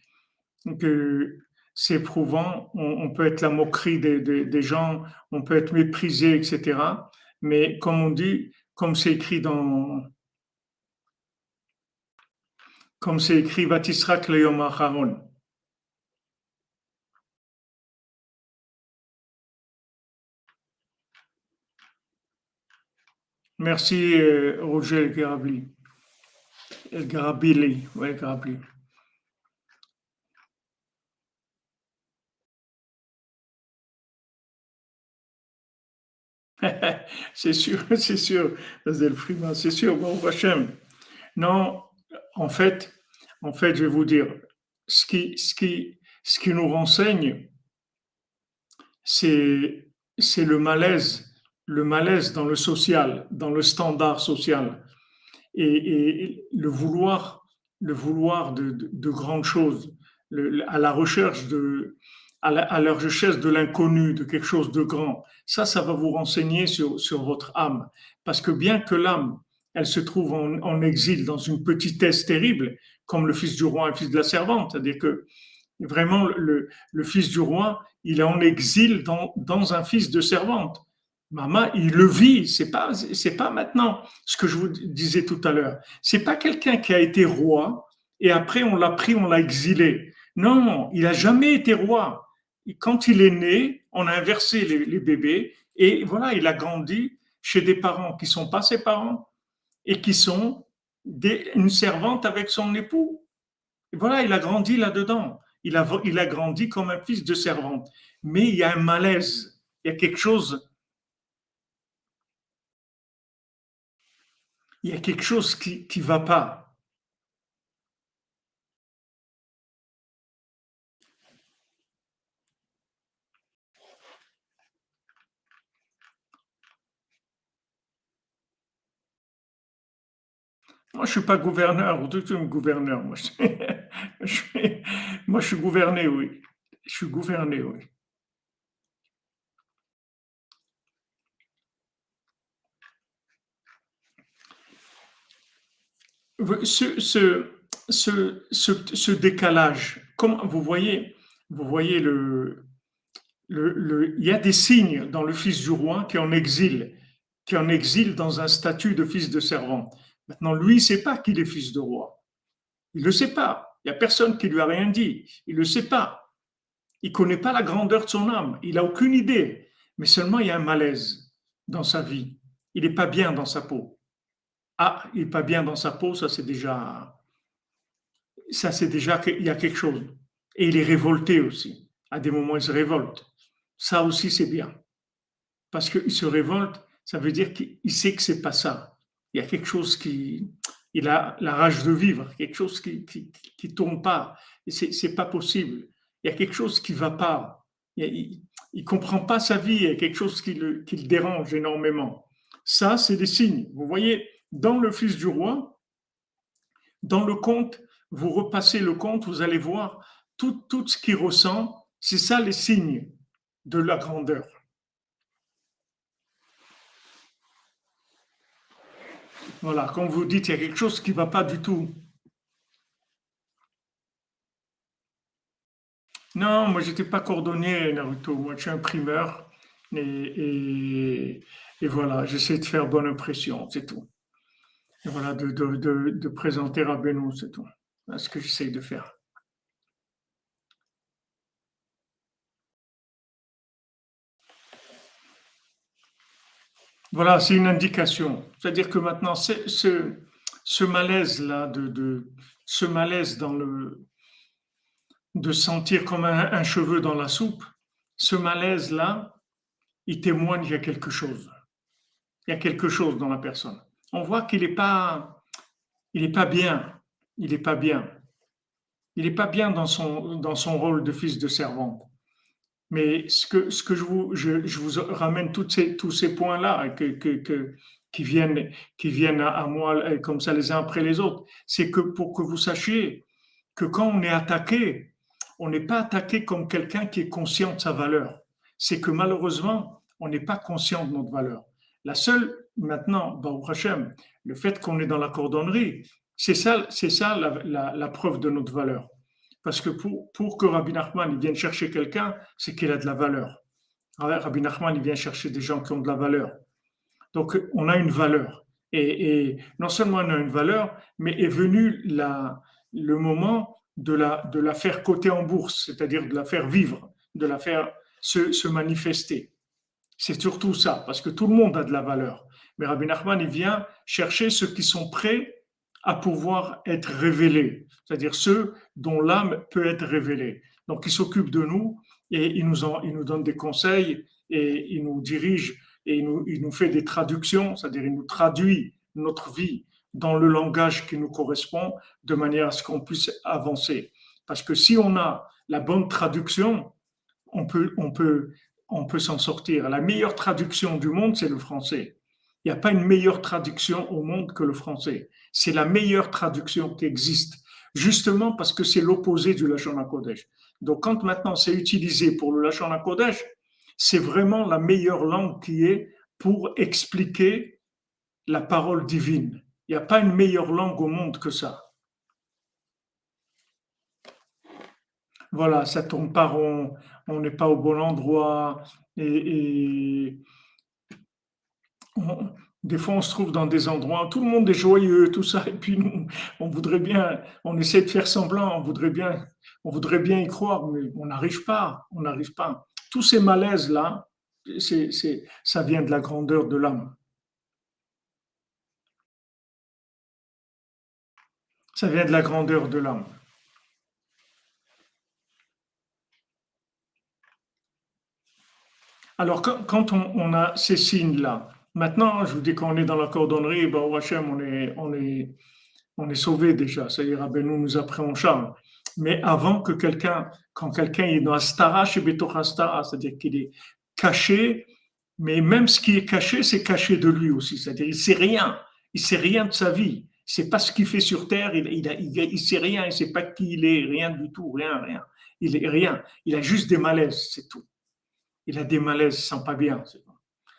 que c'est éprouvant. On, peut être la moquerie des, gens, on peut être méprisé, etc. Mais comme on dit, comme c'est écrit dans comme c'est écrit Vatisra Kleyom Merci euh, Roger El Garabli. El Garabili, ouais, Garabli. c'est sûr, c'est sûr, c'est sûr, bon, Hachem. Non, en fait, en fait, je vais vous dire, ce qui, ce qui, ce qui nous renseigne, c'est, le malaise, le malaise dans le social, dans le standard social, et, le vouloir, le vouloir de, de, grandes choses, à la recherche de, à de l'inconnu, de quelque chose de grand. Ça, ça va vous renseigner sur votre âme, parce que bien que l'âme elle se trouve en, exil dans une petitesse terrible, comme le fils du roi et le fils de la servante. C'est-à-dire que vraiment, le, fils du roi, il est en exil dans, un fils de servante. Maman, il le vit. C'est pas, c'est pas maintenant ce que je vous disais tout à l'heure. C'est pas quelqu'un qui a été roi et après on l'a pris, on l'a exilé. Non, il a jamais été roi. Quand il est né, on a inversé les, les bébés et voilà, il a grandi chez des parents qui sont pas ses parents et qui sont une servante avec son époux. Et voilà, il a grandi là-dedans. Il a, il a grandi comme un fils de servante. Mais il y a un malaise, il y a quelque chose. Il y a quelque chose qui ne va pas. Moi, je ne suis pas gouverneur, tu es gouverneur. Moi je, suis, moi, je suis gouverné, oui. Je suis gouverné, oui. Ce, ce, ce, décalage, comme vous voyez, vous voyez le, le, il y a des signes dans le fils du roi qui est en exil, qui est en exil dans un statut de fils de servant. Maintenant, lui, il ne sait pas qu'il est fils de roi. Il ne le sait pas. Il n'y a personne qui lui a rien dit. Il ne le sait pas. Il ne connaît pas la grandeur de son âme. Il n'a aucune idée. Mais seulement, il y a un malaise dans sa vie. Il n'est pas bien dans sa peau. Ah, il n'est pas bien dans sa peau, ça c'est déjà. Ça c'est déjà qu'il y a quelque chose. Et il est révolté aussi. À des moments, il se révolte. Ça aussi, c'est bien. Parce qu'il se révolte, ça veut dire qu'il sait que c'est pas ça il y a quelque chose qui, il a la rage de vivre, quelque chose qui qui, tourne pas. C'est c'est pas possible. Il y a quelque chose qui va pas. Il, ne comprend pas sa vie. Il y a quelque chose qui le, qui le dérange énormément. Ça, c'est des signes. Vous voyez, dans le Fils du roi, dans le conte, vous repassez le conte, vous allez voir tout, tout ce qu'il ressent. C'est ça les signes de la grandeur. Voilà, quand vous dites, il y a quelque chose qui ne va pas du tout. Non, moi, je n'étais pas coordonné, Naruto. Moi, je suis imprimeur. Et, voilà, j'essaie de faire bonne impression, c'est tout. Et voilà, de, de présenter à Benoît, c'est tout. C'est ce que j'essaie de faire. Voilà, c'est une indication. C'est-à-dire que maintenant, ce, malaise-là, de, de, ce malaise dans le, de sentir comme un, cheveu dans la soupe, ce malaise-là, il témoigne qu'il y a quelque chose. Il y a quelque chose dans la personne. On voit qu'il n'est pas, il est pas bien. Il n'est pas bien. Il n'est pas bien dans son, dans son rôle de fils de servante. Mais ce que, je, vous, ramène tous ces points-là qui, viennent, à, moi comme ça les uns après les autres, c'est que pour que vous sachiez que quand on est attaqué, on n'est pas attaqué comme quelqu'un qui est conscient de sa valeur. C'est que malheureusement, on n'est pas conscient de notre valeur. La seule, maintenant, Baruch Hashem, le fait qu'on est dans la cordonnerie, c'est ça, ça la preuve de notre valeur. Parce que pour, pour que Rabbi Nachman vienne chercher quelqu'un, c'est qu'il a de la valeur. Rabbi Nachman il vient chercher des gens qui ont de la valeur. Donc, on a une valeur. Et, non seulement on a une valeur, mais est venu la, le moment de la, de la faire coter en bourse, c'est-à-dire de la faire vivre, de la faire se, se manifester. C'est surtout ça, parce que tout le monde a de la valeur. Mais Rabbi Nachman, il vient chercher ceux qui sont prêts à pouvoir être révélés, c'est-à-dire ceux dont l'âme peut être révélée. Donc, il s'occupe de nous et il nous, en, il nous donne des conseils et il nous dirige et il nous, il nous fait des traductions, c'est-à-dire il nous traduit notre vie dans le langage qui nous correspond de manière à ce qu'on puisse avancer. Parce que si on a la bonne traduction, on peut, on peut, on peut s'en sortir. La meilleure traduction du monde, c'est le français. Il n'y a pas une meilleure traduction au monde que le français. C'est la meilleure traduction qui existe, justement parce que c'est l'opposé du Lachon Kodesh. Donc, quand maintenant c'est utilisé pour le Lachon Kodesh, c'est vraiment la meilleure langue qui est pour expliquer la parole divine. Il n'y a pas une meilleure langue au monde que ça. Voilà, ça tourne pas rond, on n'est pas au bon endroit et des fois, on se trouve dans des endroits, tout le monde est joyeux, tout ça, et puis nous, on voudrait bien, on essaie de faire semblant, on voudrait bien, on voudrait bien y croire, mais on n'arrive pas, on n'arrive pas. Tous ces malaises-là, ça vient de la grandeur de l'âme. Ça vient de la grandeur de l'âme. Alors, quand, on a ces signes-là, Maintenant, je vous dis qu'on est dans la cordonnerie, ben, au on est, on est, on est sauvé déjà. C'est-à-dire, ben, nous nous pris en charge. Mais avant que quelqu'un, quand quelqu'un est dans Astara, chez Betochastara, c'est-à-dire qu'il est caché, mais même ce qui est caché, c'est caché de lui aussi. C'est-à-dire, il sait rien. Il sait rien de sa vie. Sait pas ce qu'il fait sur terre. Il, il, il, sait rien. Il sait pas qui il est. Rien du tout. Rien, rien. Il est rien. Il a juste des malaises. C'est tout. Il a des malaises. Il sent pas bien. Il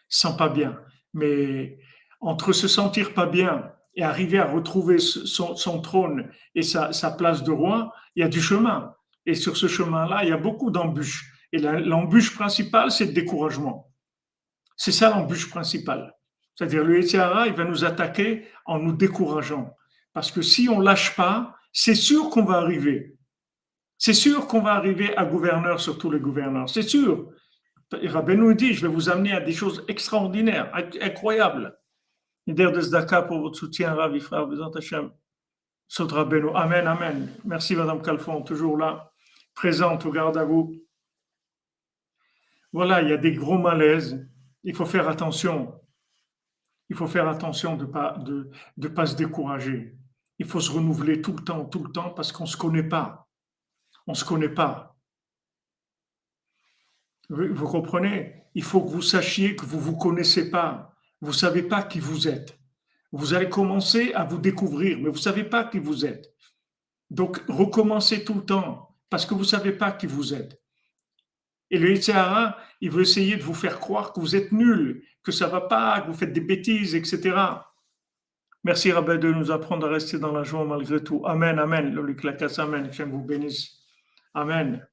sent pas bien. Mais entre se sentir pas bien et arriver à retrouver son, trône et sa, place de roi, il y a du chemin. Et sur ce chemin-là, il y a beaucoup d'embûches. Et l'embûche principale, c'est le découragement. C'est ça l'embûche principale. C'est-à-dire le Etiara, il va nous attaquer en nous décourageant. Parce que si on lâche pas, c'est sûr qu'on va arriver. C'est sûr qu'on va arriver à gouverneur sur tous les gouverneurs. C'est sûr. Rabbeinu dit, je vais vous amener à des choses extraordinaires, incroyables. Nider de Zdaka pour votre soutien, Ravi frère, Hashem. Saut Rabbeinu. Amen, amen. Merci Madame Calfon, toujours là, présente, au à vous. Voilà, il y a des gros malaises. Il faut faire attention. Il faut faire attention de ne pas, de, de pas se décourager. Il faut se renouveler tout le temps, tout le temps, parce qu'on ne se connaît pas. On ne se connaît pas. Vous comprenez? Il faut que vous sachiez que vous ne vous connaissez pas. Vous ne savez pas qui vous êtes. Vous allez commencer à vous découvrir, mais vous ne savez pas qui vous êtes. Donc, recommencez tout le temps, parce que vous ne savez pas qui vous êtes. Et le Yitzhara, il veut essayer de vous faire croire que vous êtes nul, que ça ne va pas, que vous faites des bêtises, etc. Merci, Rabbi, de nous apprendre à rester dans la joie malgré tout. Amen, Amen. Le Amen. Que vous bénisse. Amen.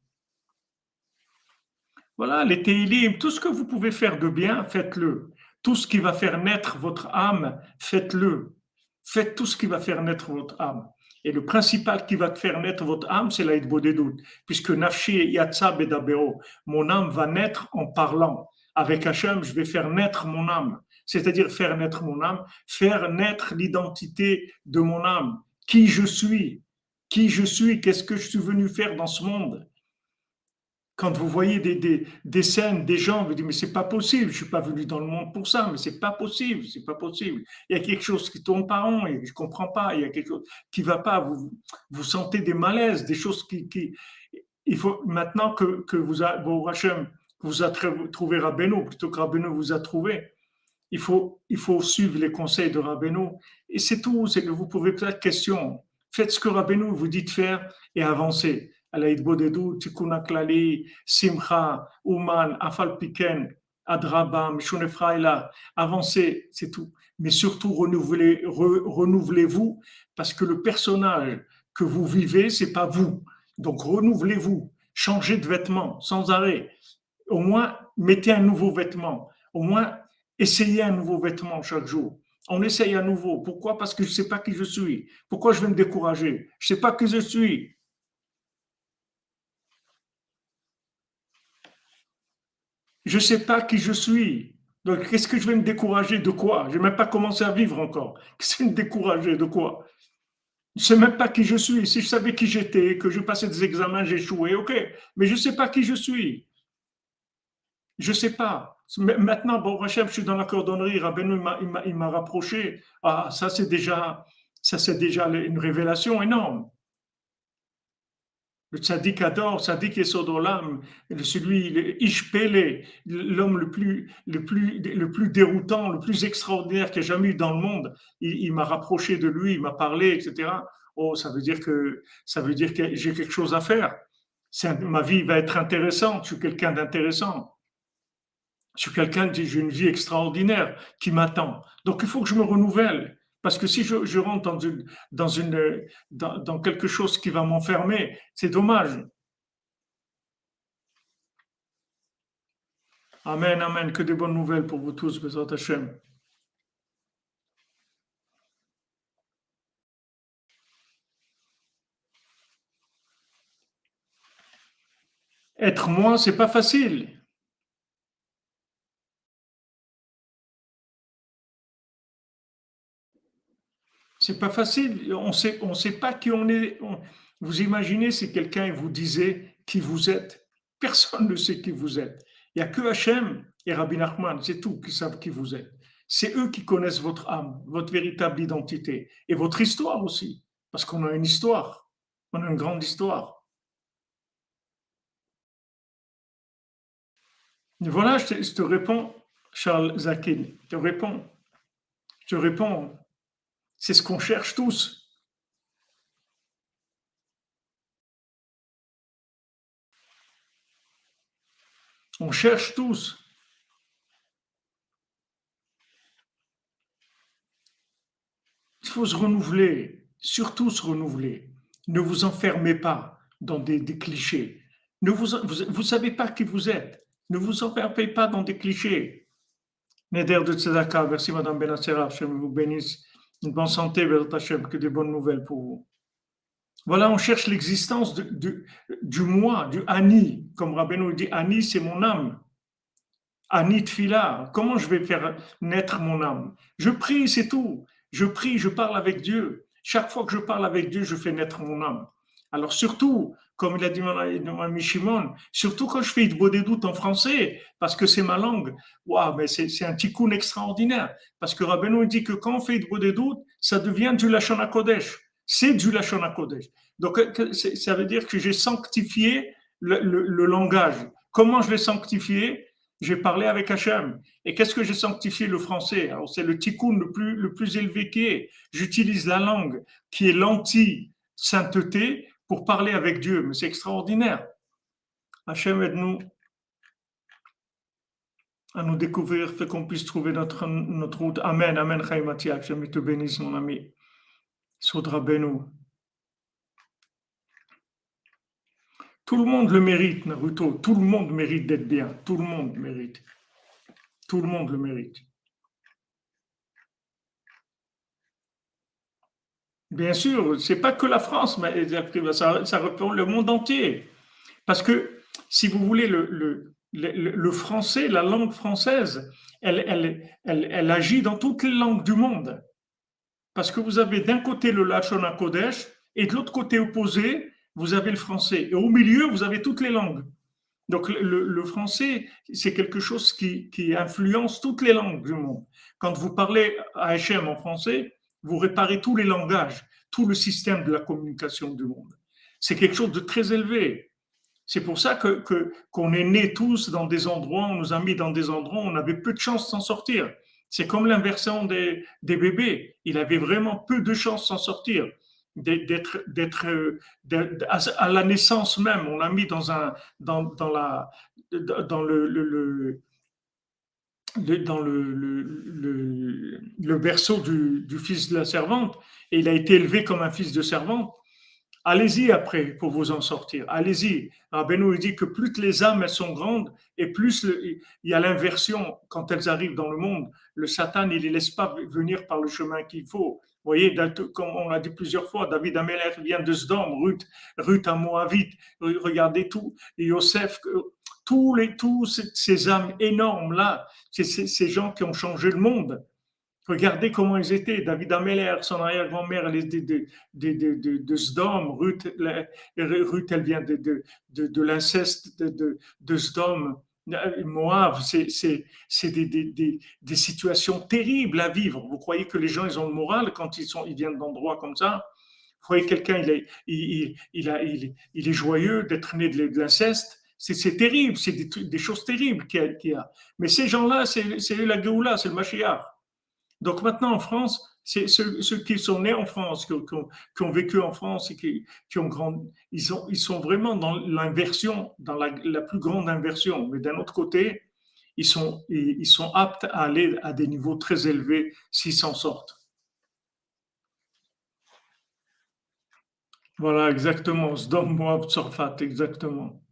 Voilà, les Teilim, tout ce que vous pouvez faire de bien, faites-le. Tout ce qui va faire naître votre âme, faites-le. Faites tout ce qui va faire naître votre âme. Et le principal qui va faire naître votre âme, c'est l'aïd doutes. Puisque Nafshi Yatsa Bedabero, mon âme va naître en parlant. Avec Hachem, je vais faire naître mon âme. C'est-à-dire faire naître mon âme, faire naître l'identité de mon âme. Qui je suis? Qui je suis? Qu'est-ce que je suis venu faire dans ce monde? Quand vous voyez des, des, scènes, des gens, vous dites, mais c'est pas possible, je suis pas venu dans le monde pour ça, mais c'est pas possible, c'est pas possible. Il y a quelque chose qui tourne pas rond, et je comprends pas, il y a quelque chose qui va pas, vous, vous sentez des malaises, des choses qui, il faut maintenant que, que vous, a, vos vous a trouvé Rabbeinu, plutôt que Rabbeinu vous a trouvé, il faut, il faut suivre les conseils de Rabbeinu, et c'est tout, c'est que vous pouvez peut-être question, faites ce que Rabbeinu vous dit de faire et avancez à ההתבודדות, תיקון הכללי, simcha, uman, afal piken, adraba, mishonefraïla, avancez, c'est tout. Mais surtout, renouvelez, renouvelez-vous, parce que le personnage que vous vivez, c'est pas vous. Donc, renouvelez-vous, changez de vêtements sans arrêt. Au moins, mettez un nouveau vêtement. Au moins, essayez un nouveau vêtement chaque jour. On essaye à nouveau. Pourquoi Parce que je ne sais pas qui je suis. Pourquoi je vais me décourager Je ne sais pas qui je suis. Je ne sais pas qui je suis. Donc, qu'est-ce que je vais me décourager de quoi? Je n'ai même pas commencé à vivre encore. Qu'est-ce que me décourager de quoi? Je ne sais même pas qui je suis. Si je savais qui j'étais, que je passais des examens, échoué, ok. Mais je ne sais pas qui je suis. Je ne sais pas. Maintenant, bon, je suis dans la cordonnerie. Rabbeinu, il m'a rapproché. Ah, ça, c'est déjà, ça, c'est déjà une révélation énorme. Le tzaddik adore, tzaddik Yesodolam, celui, Ishpele, l'homme le plus, le, plus, le plus déroutant, le plus extraordinaire qu'il y jamais eu dans le monde. Il, m'a rapproché de lui, il m'a parlé, etc. Oh, ça veut dire que, ça veut dire que j'ai quelque chose à faire. ma vie va être intéressante, je suis quelqu'un d'intéressant. Je suis quelqu'un, j'ai une vie extraordinaire qui m'attend. Donc il faut que je me renouvelle. Parce que si je, rentre dans, une, dans, une, dans, quelque chose qui va m'enfermer, c'est dommage. Amen, amen. Que des bonnes nouvelles pour vous tous, Bézat Hashem. Être moi, c'est pas facile. C'est pas facile. On sait, on sait pas qui on est. vous imaginez si quelqu'un vous disait qui vous êtes. Personne ne sait qui vous êtes. Il n'y a que Hachem et Rabbi Nachman, c'est tout, qui savent qui vous êtes. C'est eux qui connaissent votre âme, votre véritable identité et votre histoire aussi. Parce qu'on a une histoire. On a une grande histoire. voilà, je te, je te réponds, Charles Zakin. Je te réponds. Je te réponds c'est ce qu'on cherche tous. On cherche tous. Il faut se renouveler, surtout se renouveler. Ne vous enfermez pas dans des, clichés. Ne vous, vous, savez pas qui vous êtes. Ne vous enfermez pas dans des clichés. Neder de Tzedaka, merci Madame Benassera, je vous bénisse une bonne santé, que des bonnes nouvelles pour vous. Voilà, on cherche l'existence du moi, du Ani. Comme Rabbeinu dit, Ani, c'est mon âme. Ani Tfila, comment je vais faire naître mon âme? Je prie, c'est tout. Je prie, je parle avec Dieu. Chaque fois que je parle avec Dieu, je fais naître mon âme. Alors surtout, comme il a dit mon Shimon, surtout quand je fais doutes en français, parce que c'est ma langue, waouh, mais c'est un tikkun extraordinaire. Parce que Rabbeinu dit que quand on fait doutes, ça devient du Lachon Kodesh. C'est du Lachon Kodesh. Donc ça veut dire que j'ai sanctifié le, le, langage. Comment je l'ai sanctifié? J'ai parlé avec Hachem. Et qu'est-ce que j'ai sanctifié le français? Alors c'est le tikkun le plus, le plus élevé qui est. J'utilise la langue qui est l'anti-sainteté pour parler avec Dieu. Mais c'est extraordinaire. Hachem aide-nous à nous découvrir, fait qu'on puisse trouver notre, notre route. Amen, Amen, Chaimatiak. Je te bénisse, mon ami. Soudra Benou. Tout le monde le mérite, Naruto. Tout le monde mérite d'être bien. Tout le monde mérite. Tout le monde le mérite. Bien sûr, c'est pas que la France, mais ça, ça le monde entier. Parce que, si vous voulez, le, le, français, la langue française, elle, elle, elle, elle, agit dans toutes les langues du monde. Parce que vous avez d'un côté le Lachon Kodesh et de l'autre côté opposé, vous avez le français. Et au milieu, vous avez toutes les langues. Donc le, français, c'est quelque chose qui, qui, influence toutes les langues du monde. Quand vous parlez à HM en français, vous réparez tous les langages, tout le système de la communication du monde. C'est quelque chose de très élevé. C'est pour ça que, qu'on est nés tous dans des endroits, on nous a mis dans des endroits où on avait peu de chances de s'en sortir. C'est comme l'inversion des, des, bébés. Il avait vraiment peu de chances de s'en sortir. D'être, à la naissance même, on l'a mis dans un, dans, dans la, dans le, dans le, le, berceau du, fils de la servante et il a été élevé comme un fils de servante. Allez-y après pour vous en sortir. Allez-y. Rabbeinu dit que plus les âmes elles sont grandes et plus il y a l'inversion quand elles arrivent dans le monde. Le Satan, il ne les laisse pas venir par le chemin qu'il faut. Vous voyez, comme on l'a dit plusieurs fois, David Améler vient de Sdom, Ruth, Ruth à Moabit. Regardez tout. Yosef, tous, les, tous ces âmes énormes là, c'est ces gens qui ont changé le monde. Regardez comment ils étaient. David Ameller, son arrière-grand-mère, de, de, de, de, Sdom. Ruth, Ruth, elle vient de, de, l'inceste de, de, Sdom. Moab, c'est des, des, des, situations terribles à vivre. Vous croyez que les gens, ils ont le moral quand ils, sont, ils viennent d'endroits comme ça? Vous que quelqu'un, il est, il, il, a, il, il est joyeux d'être né de l'inceste? C'est terrible, c'est des, choses terribles qu'il y, a. Mais ces gens-là, c'est la Géoula, c'est le Mashiach. Donc maintenant en France, c'est ceux, qui sont nés en France, qui, ont, vécu en France et qui, ont grandi, ils, sont vraiment dans l'inversion, dans la, plus grande inversion. Mais d'un autre côté, ils sont, aptes à aller à des niveaux très élevés s'ils s'en sortent. Voilà, exactement. Sdom, Moab, Sorfat, exactement.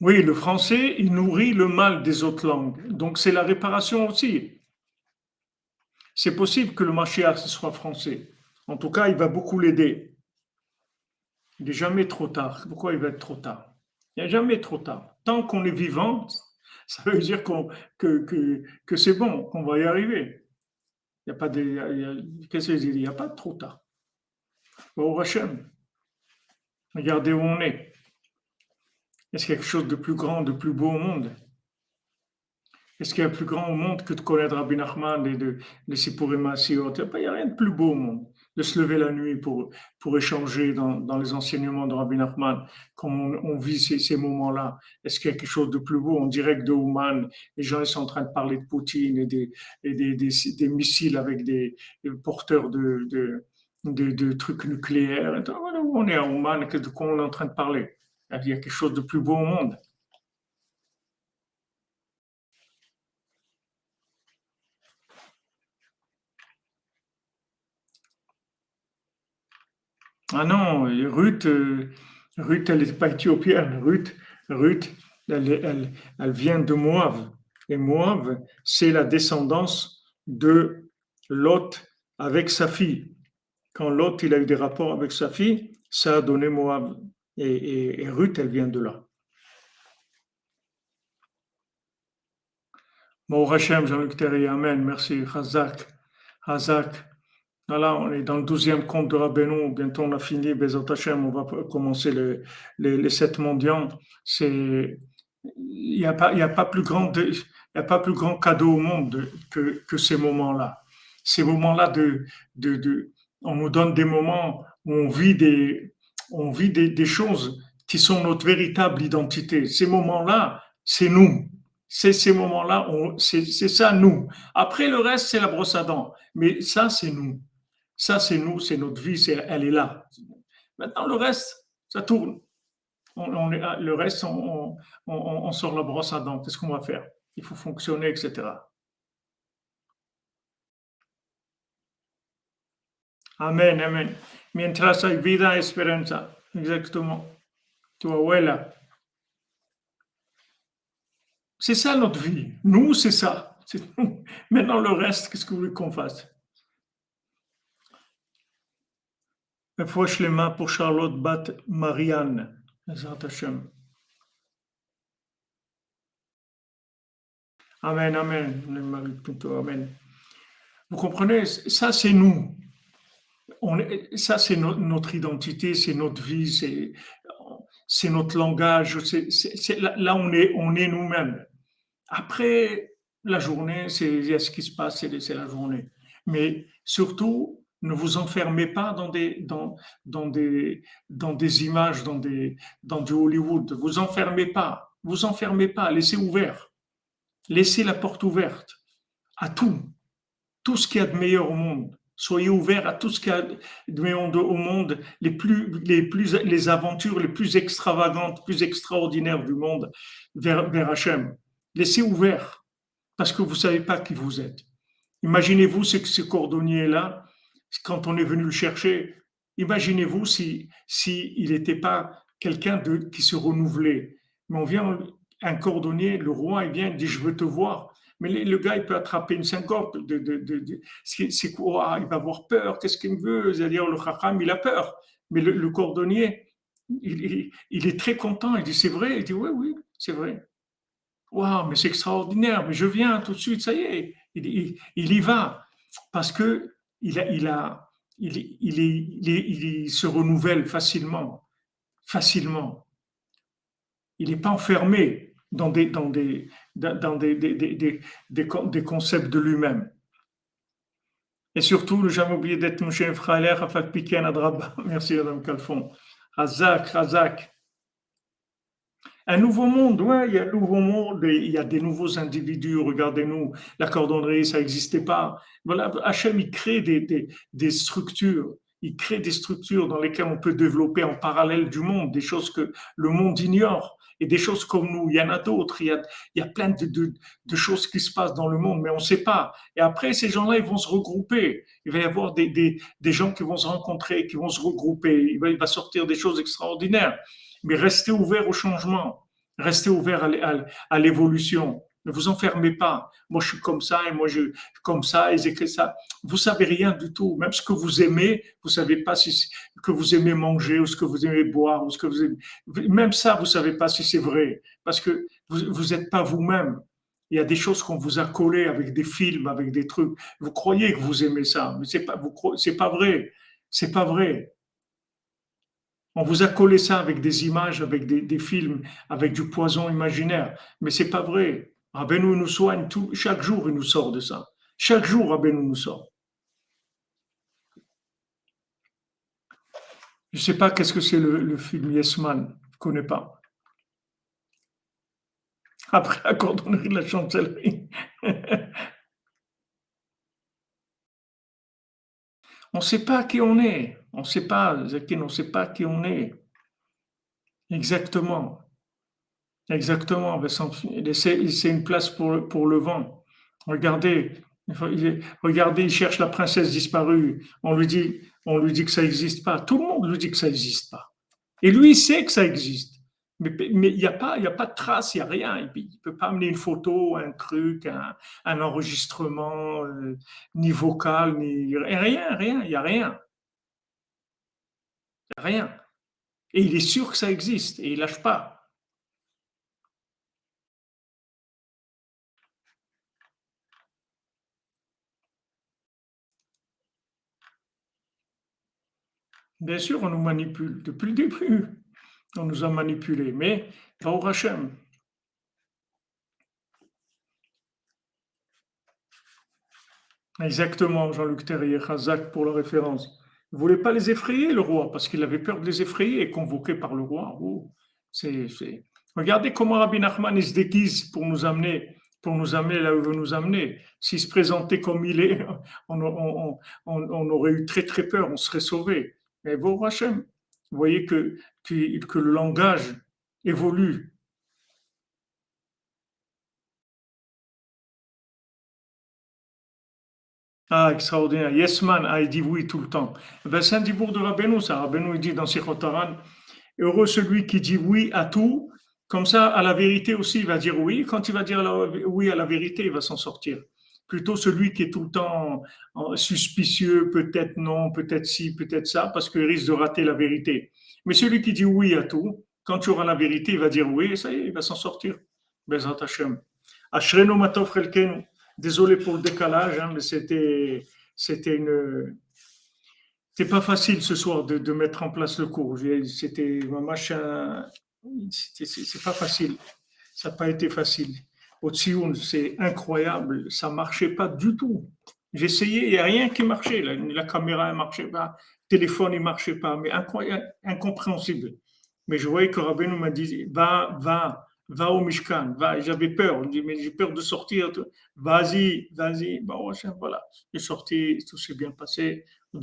Oui, le français, il nourrit le mal des autres langues. Donc c'est la réparation aussi. C'est possible que le Mashiach soit français. En tout cas, il va beaucoup l'aider. Il n'est jamais trop tard. Pourquoi il va être trop tard? Il n'y a jamais trop tard. Tant qu'on est vivant, ça veut dire que, c'est bon, qu'on va y arriver. Il n'y a pas de. Qu'est-ce Il n'y a pas de trop tard. Au Regardez où on est. Est-ce qu'il y a quelque chose de plus grand, de plus beau au monde? Est-ce qu'il y a plus grand au monde que de connaître Rabbi Nachman et de les Sipurim Il n'y a rien de plus beau au monde. De se lever la nuit pour, pour échanger dans, dans les enseignements de Rabbi Nachman, comme on, vit ces, ces moments-là. Est-ce qu'il y a quelque chose de plus beau? En direct de Ouman, les gens ils sont en train de parler de Poutine et des, et des, des, des missiles avec des, porteurs de, de, de, trucs nucléaires. On est à Ouman, de quoi on est en train de parler? Il y a quelque chose de plus beau au monde. Ah non, Ruth, euh, Ruth, elle n'est pas éthiopienne. Ruth, Ruth elle, elle, vient de Moab. Et Moab, c'est la descendance de Lot avec sa fille. Quand Lot il a eu des rapports avec sa fille, ça a donné Moab. Et, Ruth, elle vient de là. Bon, Hachem, Jean-Luc Amen, merci. Hazak, Hazak. Voilà, on est dans le douzième compte de Rabbeinu. Bientôt, on a fini. Bezat Hachem, on va commencer les, les, sept mondiaux. C'est, il n'y a pas, a pas plus grand, il y a pas plus grand cadeau au monde que, que ces moments-là. Ces moments-là de, de, de, on nous donne des moments où on vit des, on vit des, choses qui sont notre véritable identité. Ces moments-là, c'est nous. C'est ces moments-là, c'est ça nous. Après, le reste, c'est la brosse à dents. Mais ça, c'est nous. Ça, c'est nous, c'est notre vie, elle est là. Maintenant, le reste, ça tourne. On, le reste, on, on, sort la brosse à dents. Qu'est-ce qu'on va faire? Il faut fonctionner, etc. Amen, amen. Mientras hay vida, esperanza. Exactement. Tu abuela. C'est ça notre vie. Nous, c'est ça. Maintenant, le reste, qu'est-ce que vous voulez qu'on fasse? Fouche les mains pour Charlotte Bat Marianne. Amen, amen. Amen. Vous comprenez, ça c'est nous. Ça c'est notre identité, c'est notre vie, c'est notre langage. C'est là, on est, nous-mêmes. Après la journée, c'est ce qui se passe, c'est la journée. Mais surtout, ne vous enfermez pas dans des, images, dans du Hollywood. Vous enfermez pas. Vous enfermez pas. Laissez ouvert. Laissez la porte ouverte à tout. Tout ce qu'il y a de meilleur au monde. Soyez ouverts à tout ce qu'il y a au monde, les, plus, les, plus, les aventures les plus extravagantes, plus extraordinaires du monde vers, Hachem. Laissez ouvert parce que vous ne savez pas qui vous êtes. Imaginez-vous ce, ce cordonnier-là, quand on est venu le chercher, imaginez-vous si, si il n'était pas quelqu'un qui se renouvelait. Mais on vient, un cordonnier, le roi, il vient, il dit, je veux te voir. Mais le gars, il peut attraper une syncope. De, de, de, c'est quoi? Il va avoir peur. Qu'est-ce qu'il veut? C'est-à-dire, le chacham, il a peur. Mais le, cordonnier, il, il, est très content. Il dit, c'est vrai? Il dit, oui, oui, c'est vrai. Waouh, mais c'est extraordinaire. Mais je viens tout de suite, ça y est. Il, il y va. Parce que il, a, il, a, il, se renouvelle facilement, facilement. Il n'est pas enfermé dans des, dans des, dans des, des, des, des concepts de lui-même. Et surtout, ne jamais oublier d'être mon chef frère, Merci, Madame Calfon. Razak, Razak un nouveau monde, ouais, il y a un nouveau monde, il y a des nouveaux individus. Regardez-nous, la cordonnerie, ça n'existait pas. Voilà, Hachem, il crée des, des, structures. Il crée des structures dans lesquelles on peut développer en parallèle du monde des choses que le monde ignore et des choses comme nous. Il y en a d'autres. Il y a, il y a plein de, choses qui se passent dans le monde, mais on ne sait pas. Et après, ces gens-là, ils vont se regrouper. Il va y avoir des, des, des, gens qui vont se rencontrer, qui vont se regrouper. Il va, il va sortir des choses extraordinaires mais restez ouvert au changement, restez ouvert à, l'évolution. Ne vous enfermez pas. Moi, je suis comme ça et moi, je suis comme ça et j'écris ça. Vous savez rien du tout. Même ce que vous aimez, vous savez pas si que vous aimez manger ou ce que vous aimez boire ou ce que vous. Même ça, vous savez pas si c'est vrai parce que vous n'êtes pas vous-même. Il y a des choses qu'on vous a collées avec des films, avec des trucs. Vous croyez que vous aimez ça, mais c'est pas, vous, c'est pas vrai. C'est pas vrai. On vous a collé ça avec des images, avec des, films, avec du poison imaginaire. Mais c'est pas vrai. Rabbeinu nous soigne tout, chaque jour, il nous sort de ça. Chaque jour, Rabbeinu nous sort. Je ne sais pas qu'est-ce que c'est le, film Yesman. Je ne connais pas. Après la cordonnerie de la chancellerie. on ne sait pas qui on est. On ne sait pas, on ne sait pas qui on est. Exactement. Exactement. C'est une place pour, pour le vent. Regardez, regardez, il cherche la princesse disparue. On lui dit, on lui dit que ça n'existe pas. Tout le monde lui dit que ça n'existe pas. Et lui, il sait que ça existe. Mais il n'y a, pas, a pas de trace, il n'y a rien. Il ne peut pas amener une photo, un truc, un, enregistrement, ni vocal, ni rien, rien, il n'y a rien. Rien. Et il est sûr que ça existe et il lâche pas. Bien sûr, on nous manipule depuis le début. On nous a manipulés, mais pas au Hachem. Exactement, Jean-Luc Terrier, Hazak pour la référence ne voulait pas les effrayer, le roi, parce qu'il avait peur de les effrayer, et convoqué par le roi. Oh, Regardez comment Rabbi Nachman se déguise pour nous amener, pour nous amener là où il veut nous amener. S'il se présentait comme il est, on, aurait eu très très peur, on serait sauvé. Mais bon, Hachem, vous voyez que, que, le langage évolue. Ah, extraordinaire. Yes man, ah, il dit oui tout le temps. Ben, c'est un dibour de Rabbeinu, ça. Rabbeinu, il dit dans Sichotaran, heureux celui qui dit oui à tout, comme ça, à la vérité aussi, il va dire oui. Quand il va dire oui à la vérité, il va s'en sortir. Plutôt celui qui est tout le temps suspicieux, peut-être non, peut-être si, peut-être ça, parce qu'il risque de rater la vérité. Mais celui qui dit oui à tout, quand tu auras la vérité, il va dire oui, et ça y est, il va s'en sortir. Bezat Hashem. Ashrenu matov Désolé pour le décalage, hein, mais c'était, c'était une. C'était pas facile ce soir de, de, mettre en place le cours. C'était un machin. C'est pas facile. Ça n'a pas été facile. Au Tsioun, c'est incroyable. Ça marchait pas du tout. Essayé, il n'y a rien qui marchait. La, caméra ne marchait pas, le téléphone ne marchait pas, mais incroyable, incompréhensible. Mais je voyais que Rabbeinu m'a dit va, va, va au Mishkan, va. J'avais peur, on dit, mais j'ai peur de sortir. Vas-y, vas-y. Bon, voilà, j'ai sorti, tout s'est bien passé. La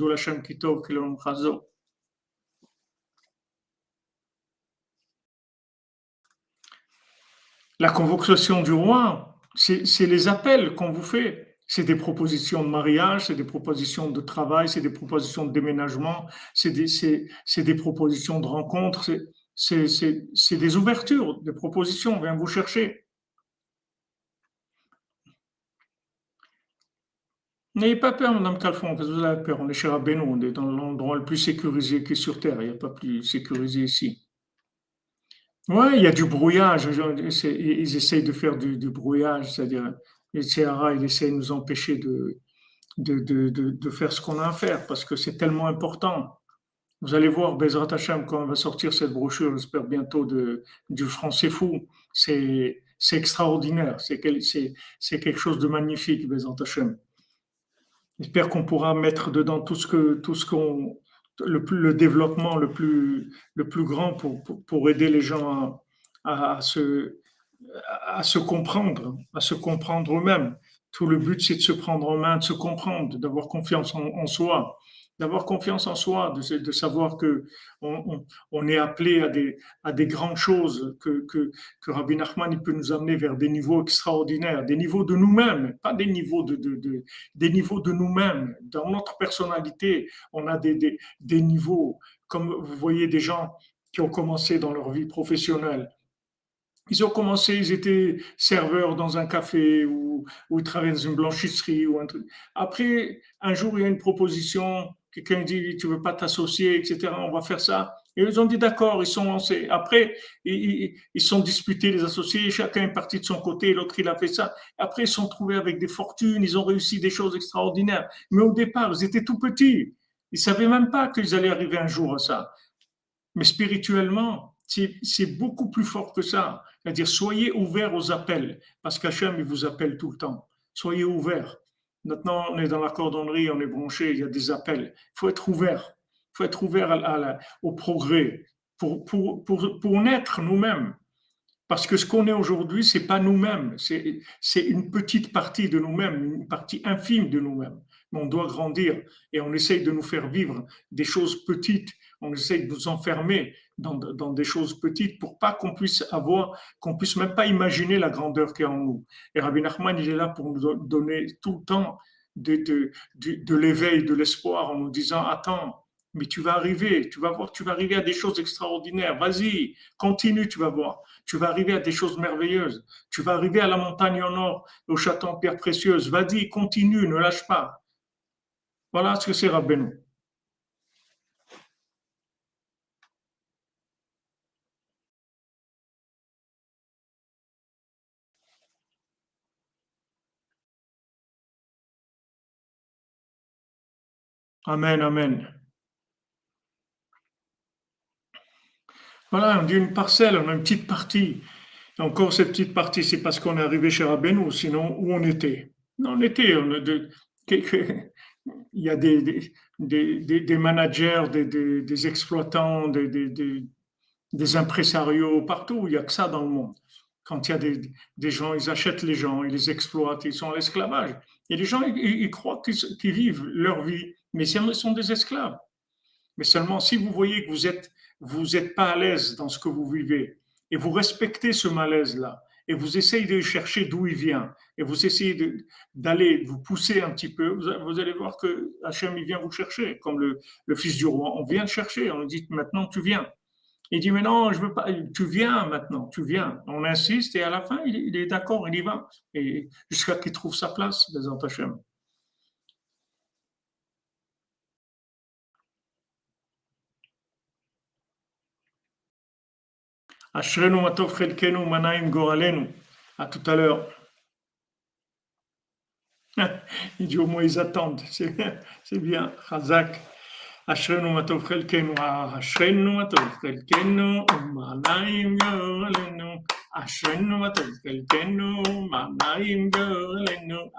convocation du roi, c'est les appels qu'on vous fait. C'est des propositions de mariage, c'est des propositions de travail, c'est des propositions de déménagement, c'est des, propositions de rencontre c'est des ouvertures, des propositions, on vient vous chercher. N'ayez pas peur, Madame Calfon, parce que vous avez peur. On est chez Rabbeinu, on est dans l'endroit le plus sécurisé qui est sur Terre. Il n'y a pas plus sécurisé ici. Oui, il y a du brouillage. Ils essayent de faire du, brouillage, c'est-à-dire, les CRA, ils essayent de nous empêcher de, de, de, de faire ce qu'on a à faire parce que c'est tellement important. Vous allez voir, Bezrat Hashem, quand on va sortir cette brochure, j'espère bientôt, de, du français fou, c'est extraordinaire, c'est quelque chose de magnifique, Bezrat Hashem. J'espère qu'on pourra mettre dedans tout ce qu'on le, le développement le plus le plus grand pour, pour, aider les gens à, se à se comprendre, à se comprendre eux-mêmes. Tout le but, c'est de se prendre en main, de se comprendre, d'avoir confiance en soi d'avoir confiance en soi, de, de savoir que on, on, est appelé à des, à des grandes choses, que, que, que Rabbi Nachman il peut nous amener vers des niveaux extraordinaires, des niveaux de nous-mêmes, pas des niveaux de, de, de des niveaux de nous-mêmes. Dans notre personnalité, on a des, des, des niveaux, comme vous voyez des gens qui ont commencé dans leur vie professionnelle ils ont commencé, ils étaient serveurs dans un café ou, ou ils travaillaient dans une blanchisserie ou un truc. Après, un jour, il y a une proposition, quelqu'un dit, tu veux pas t'associer, etc., on va faire ça. Et ils ont dit d'accord, ils sont lancés. Après, ils, ils sont disputés, les associés, chacun est parti de son côté, l'autre il a fait ça. Après, ils sont trouvés avec des fortunes, ils ont réussi des choses extraordinaires. Mais au départ, ils étaient tout petits. Ils savaient même pas qu'ils allaient arriver un jour à ça. Mais spirituellement, c'est beaucoup plus fort que ça. C'est-à-dire, soyez ouverts aux appels, parce qu'Hachem, il vous appelle tout le temps. Soyez ouverts. Maintenant, on est dans la cordonnerie, on est branché, il y a des appels. Il faut être ouvert. Il faut être ouvert au progrès pour, pour, pour, pour naître nous-mêmes. Parce que ce qu'on est aujourd'hui, c'est pas nous-mêmes, c'est une petite partie de nous-mêmes, une partie infime de nous-mêmes. Mais on doit grandir et on essaye de nous faire vivre des choses petites, on essaye de nous enfermer dans, des choses petites pour pas qu'on puisse avoir, qu'on puisse même pas imaginer la grandeur qu'il y a en nous. Et Rabbi Nachman, il est là pour nous donner tout le temps de l'éveil, de l'espoir en nous disant, attends, mais tu vas arriver, tu vas voir, tu vas arriver à des choses extraordinaires. Vas-y, continue, tu vas voir. Tu vas arriver à des choses merveilleuses. Tu vas arriver à la montagne en or, au château en pierre précieuse. Vas-y, continue, ne lâche pas. Voilà ce que c'est Rabbeinu. Amen, amen. Voilà, on dit une parcelle, on a une petite partie. encore, cette petite partie, c'est parce qu'on est arrivé chez Rabbeinu, sinon, où on était? On était, il y a des, managers, des, exploitants, des, des impresarios partout, il n'y a que ça dans le monde. Quand il y a des, gens, ils achètent les gens, ils les exploitent, ils sont à l'esclavage. Et les gens, ils, croient qu'ils vivent leur vie, mais ils sont des esclaves. Mais seulement si vous voyez que vous êtes, vous êtes pas à l'aise dans ce que vous vivez, et vous respectez ce malaise-là, et vous essayez de chercher d'où il vient, et vous essayez d'aller vous pousser un petit peu, vous, allez voir que Hachem, il vient vous chercher, comme le, le fils du roi. On vient le chercher, on lui dit maintenant tu viens. Il dit, mais non, je veux pas, tu viens maintenant, tu viens. On insiste et à la fin, il, est d'accord, il y va. Et jusqu'à qu'il trouve sa place, les Hachem. Ashrenu matov chelkenu manaim goralenu. À tout à l'heure. Il dit au moins ils attendent. C'est bien. Chazak. אשרנו מה טוב חלקנו, אשרנו מה טוב חלקנו, ומה נעים גורלנו, אשרנו מה טוב חלקנו, מה נעים גורלנו,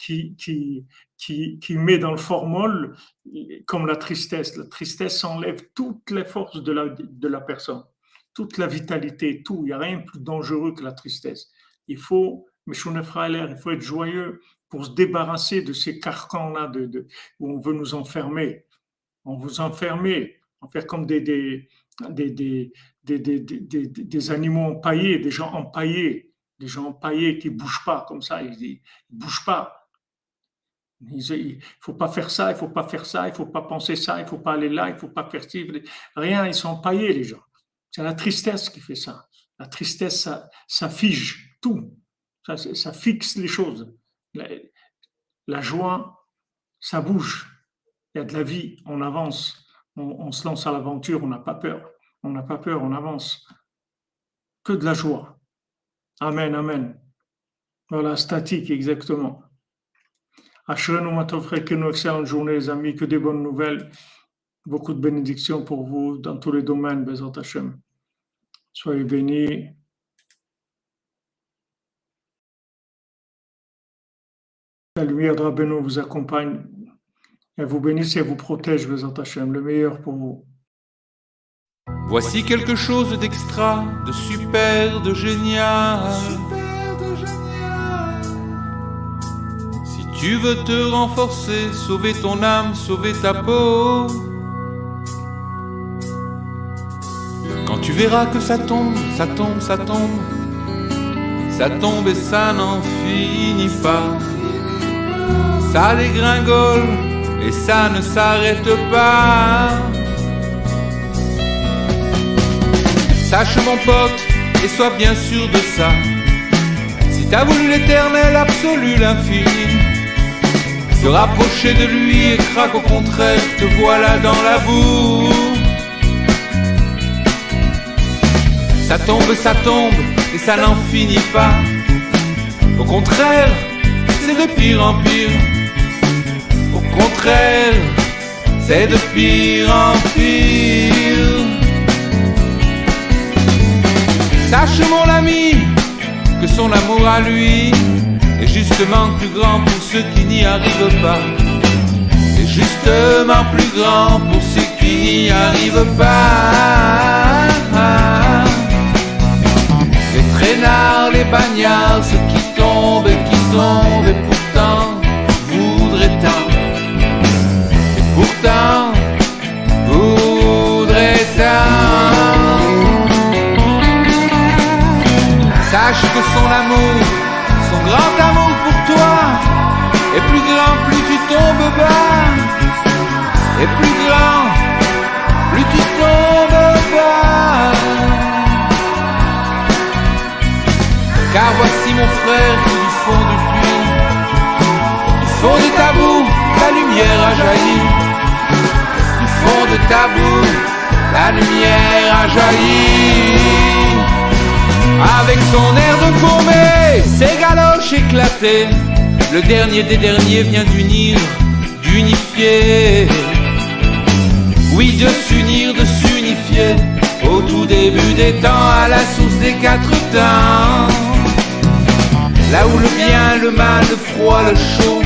qui, qui, qui, qui, met dans le formol comme la tristesse. La tristesse enlève toutes les forces de la, de la personne, toute la vitalité, tout. Il n'y a rien de plus dangereux que la tristesse. Il faut, il faut être joyeux pour se débarrasser de ces carcans-là de, de, où on veut nous enfermer. On vous enfermer, en faire comme des, des, des, des, animaux empaillés, des gens empaillés, des gens empaillés qui ne bougent pas comme ça, ils ne bougent pas. Il ne faut pas faire ça, il ne faut pas faire ça, il ne faut pas penser ça, il ne faut pas aller là, il ne faut pas faire ci. Rien, ils sont empaillés, les gens. C'est la tristesse qui fait ça. La tristesse, ça, fige tout. Ça, fixe les choses. La, joie, ça bouge. Il y a de la vie, on avance, on se lance à l'aventure, on n'a pas peur. On n'a pas peur, on avance. Que de la joie. Amen, amen. Voilà, statique, exactement. Ashrenu que une excellente journée, les amis, que des bonnes nouvelles. Beaucoup de bénédictions pour vous dans tous les domaines, Bezat Hashem. Soyez bénis. La lumière de Rabbeinu vous accompagne. Elle vous bénisse et vous protège, Bezat Hashem. Le meilleur pour vous. Voici quelque chose d'extra, de super, de génial. Si tu veux te renforcer, sauver ton âme, sauver ta peau. Quand tu verras que ça tombe, ça tombe, ça tombe, ça tombe et ça n'en finit pas. Ça dégringole et ça ne s'arrête pas. Sache mon pote et sois bien sûr de ça. Si t'as voulu l'éternel absolu, l'infini, se rapprocher de lui et craque au contraire, te voilà dans la boue. Ça tombe, ça tombe et ça n'en finit pas. Au contraire, c'est de pire en pire. Au contraire, c'est de pire en pire. Sache mon ami que son amour à lui justement plus grand pour ceux qui n'y arrivent pas. C'est justement plus grand pour ceux qui n'y arrivent pas. Les traînards, les bagnards, ceux qui tombent et qui tombent et pourtant voudraient tant. Et pourtant voudraient tant. Sache que son amour, mon frère du fond du puits, du fond de ta boue, la lumière a jailli. Du fond de ta boue, la lumière a jailli. Avec son air de ses galoches éclatées, le dernier des derniers vient d'unir, d'unifier. Oui, de s'unir, de s'unifier, au tout début des temps, à la source des quatre temps. Là où le bien, le mal, le froid, le chaud,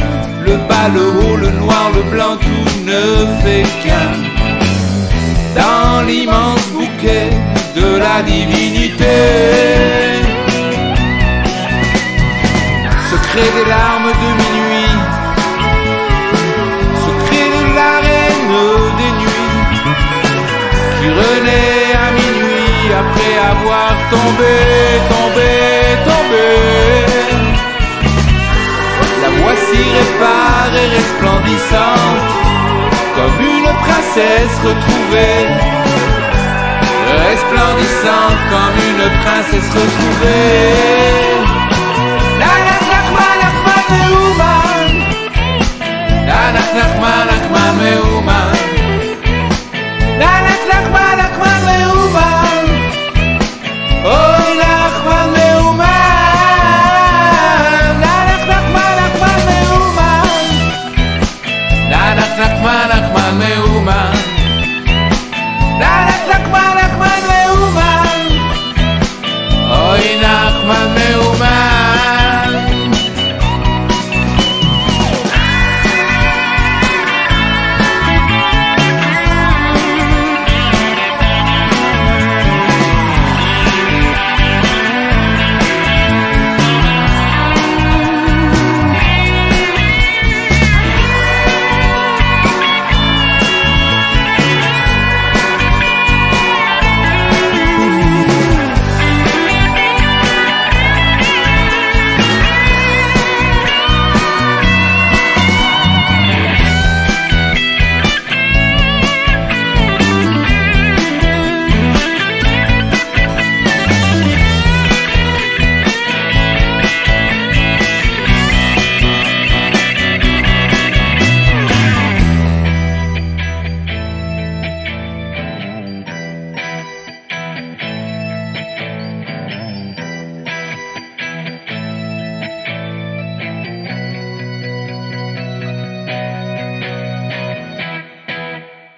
le bas, le haut, le noir, le blanc, tout ne fait qu'un. Dans l'immense bouquet de la divinité. La réparée, resplendissante, comme une princesse retrouvée. Resplendissante comme une princesse retrouvée. Nachman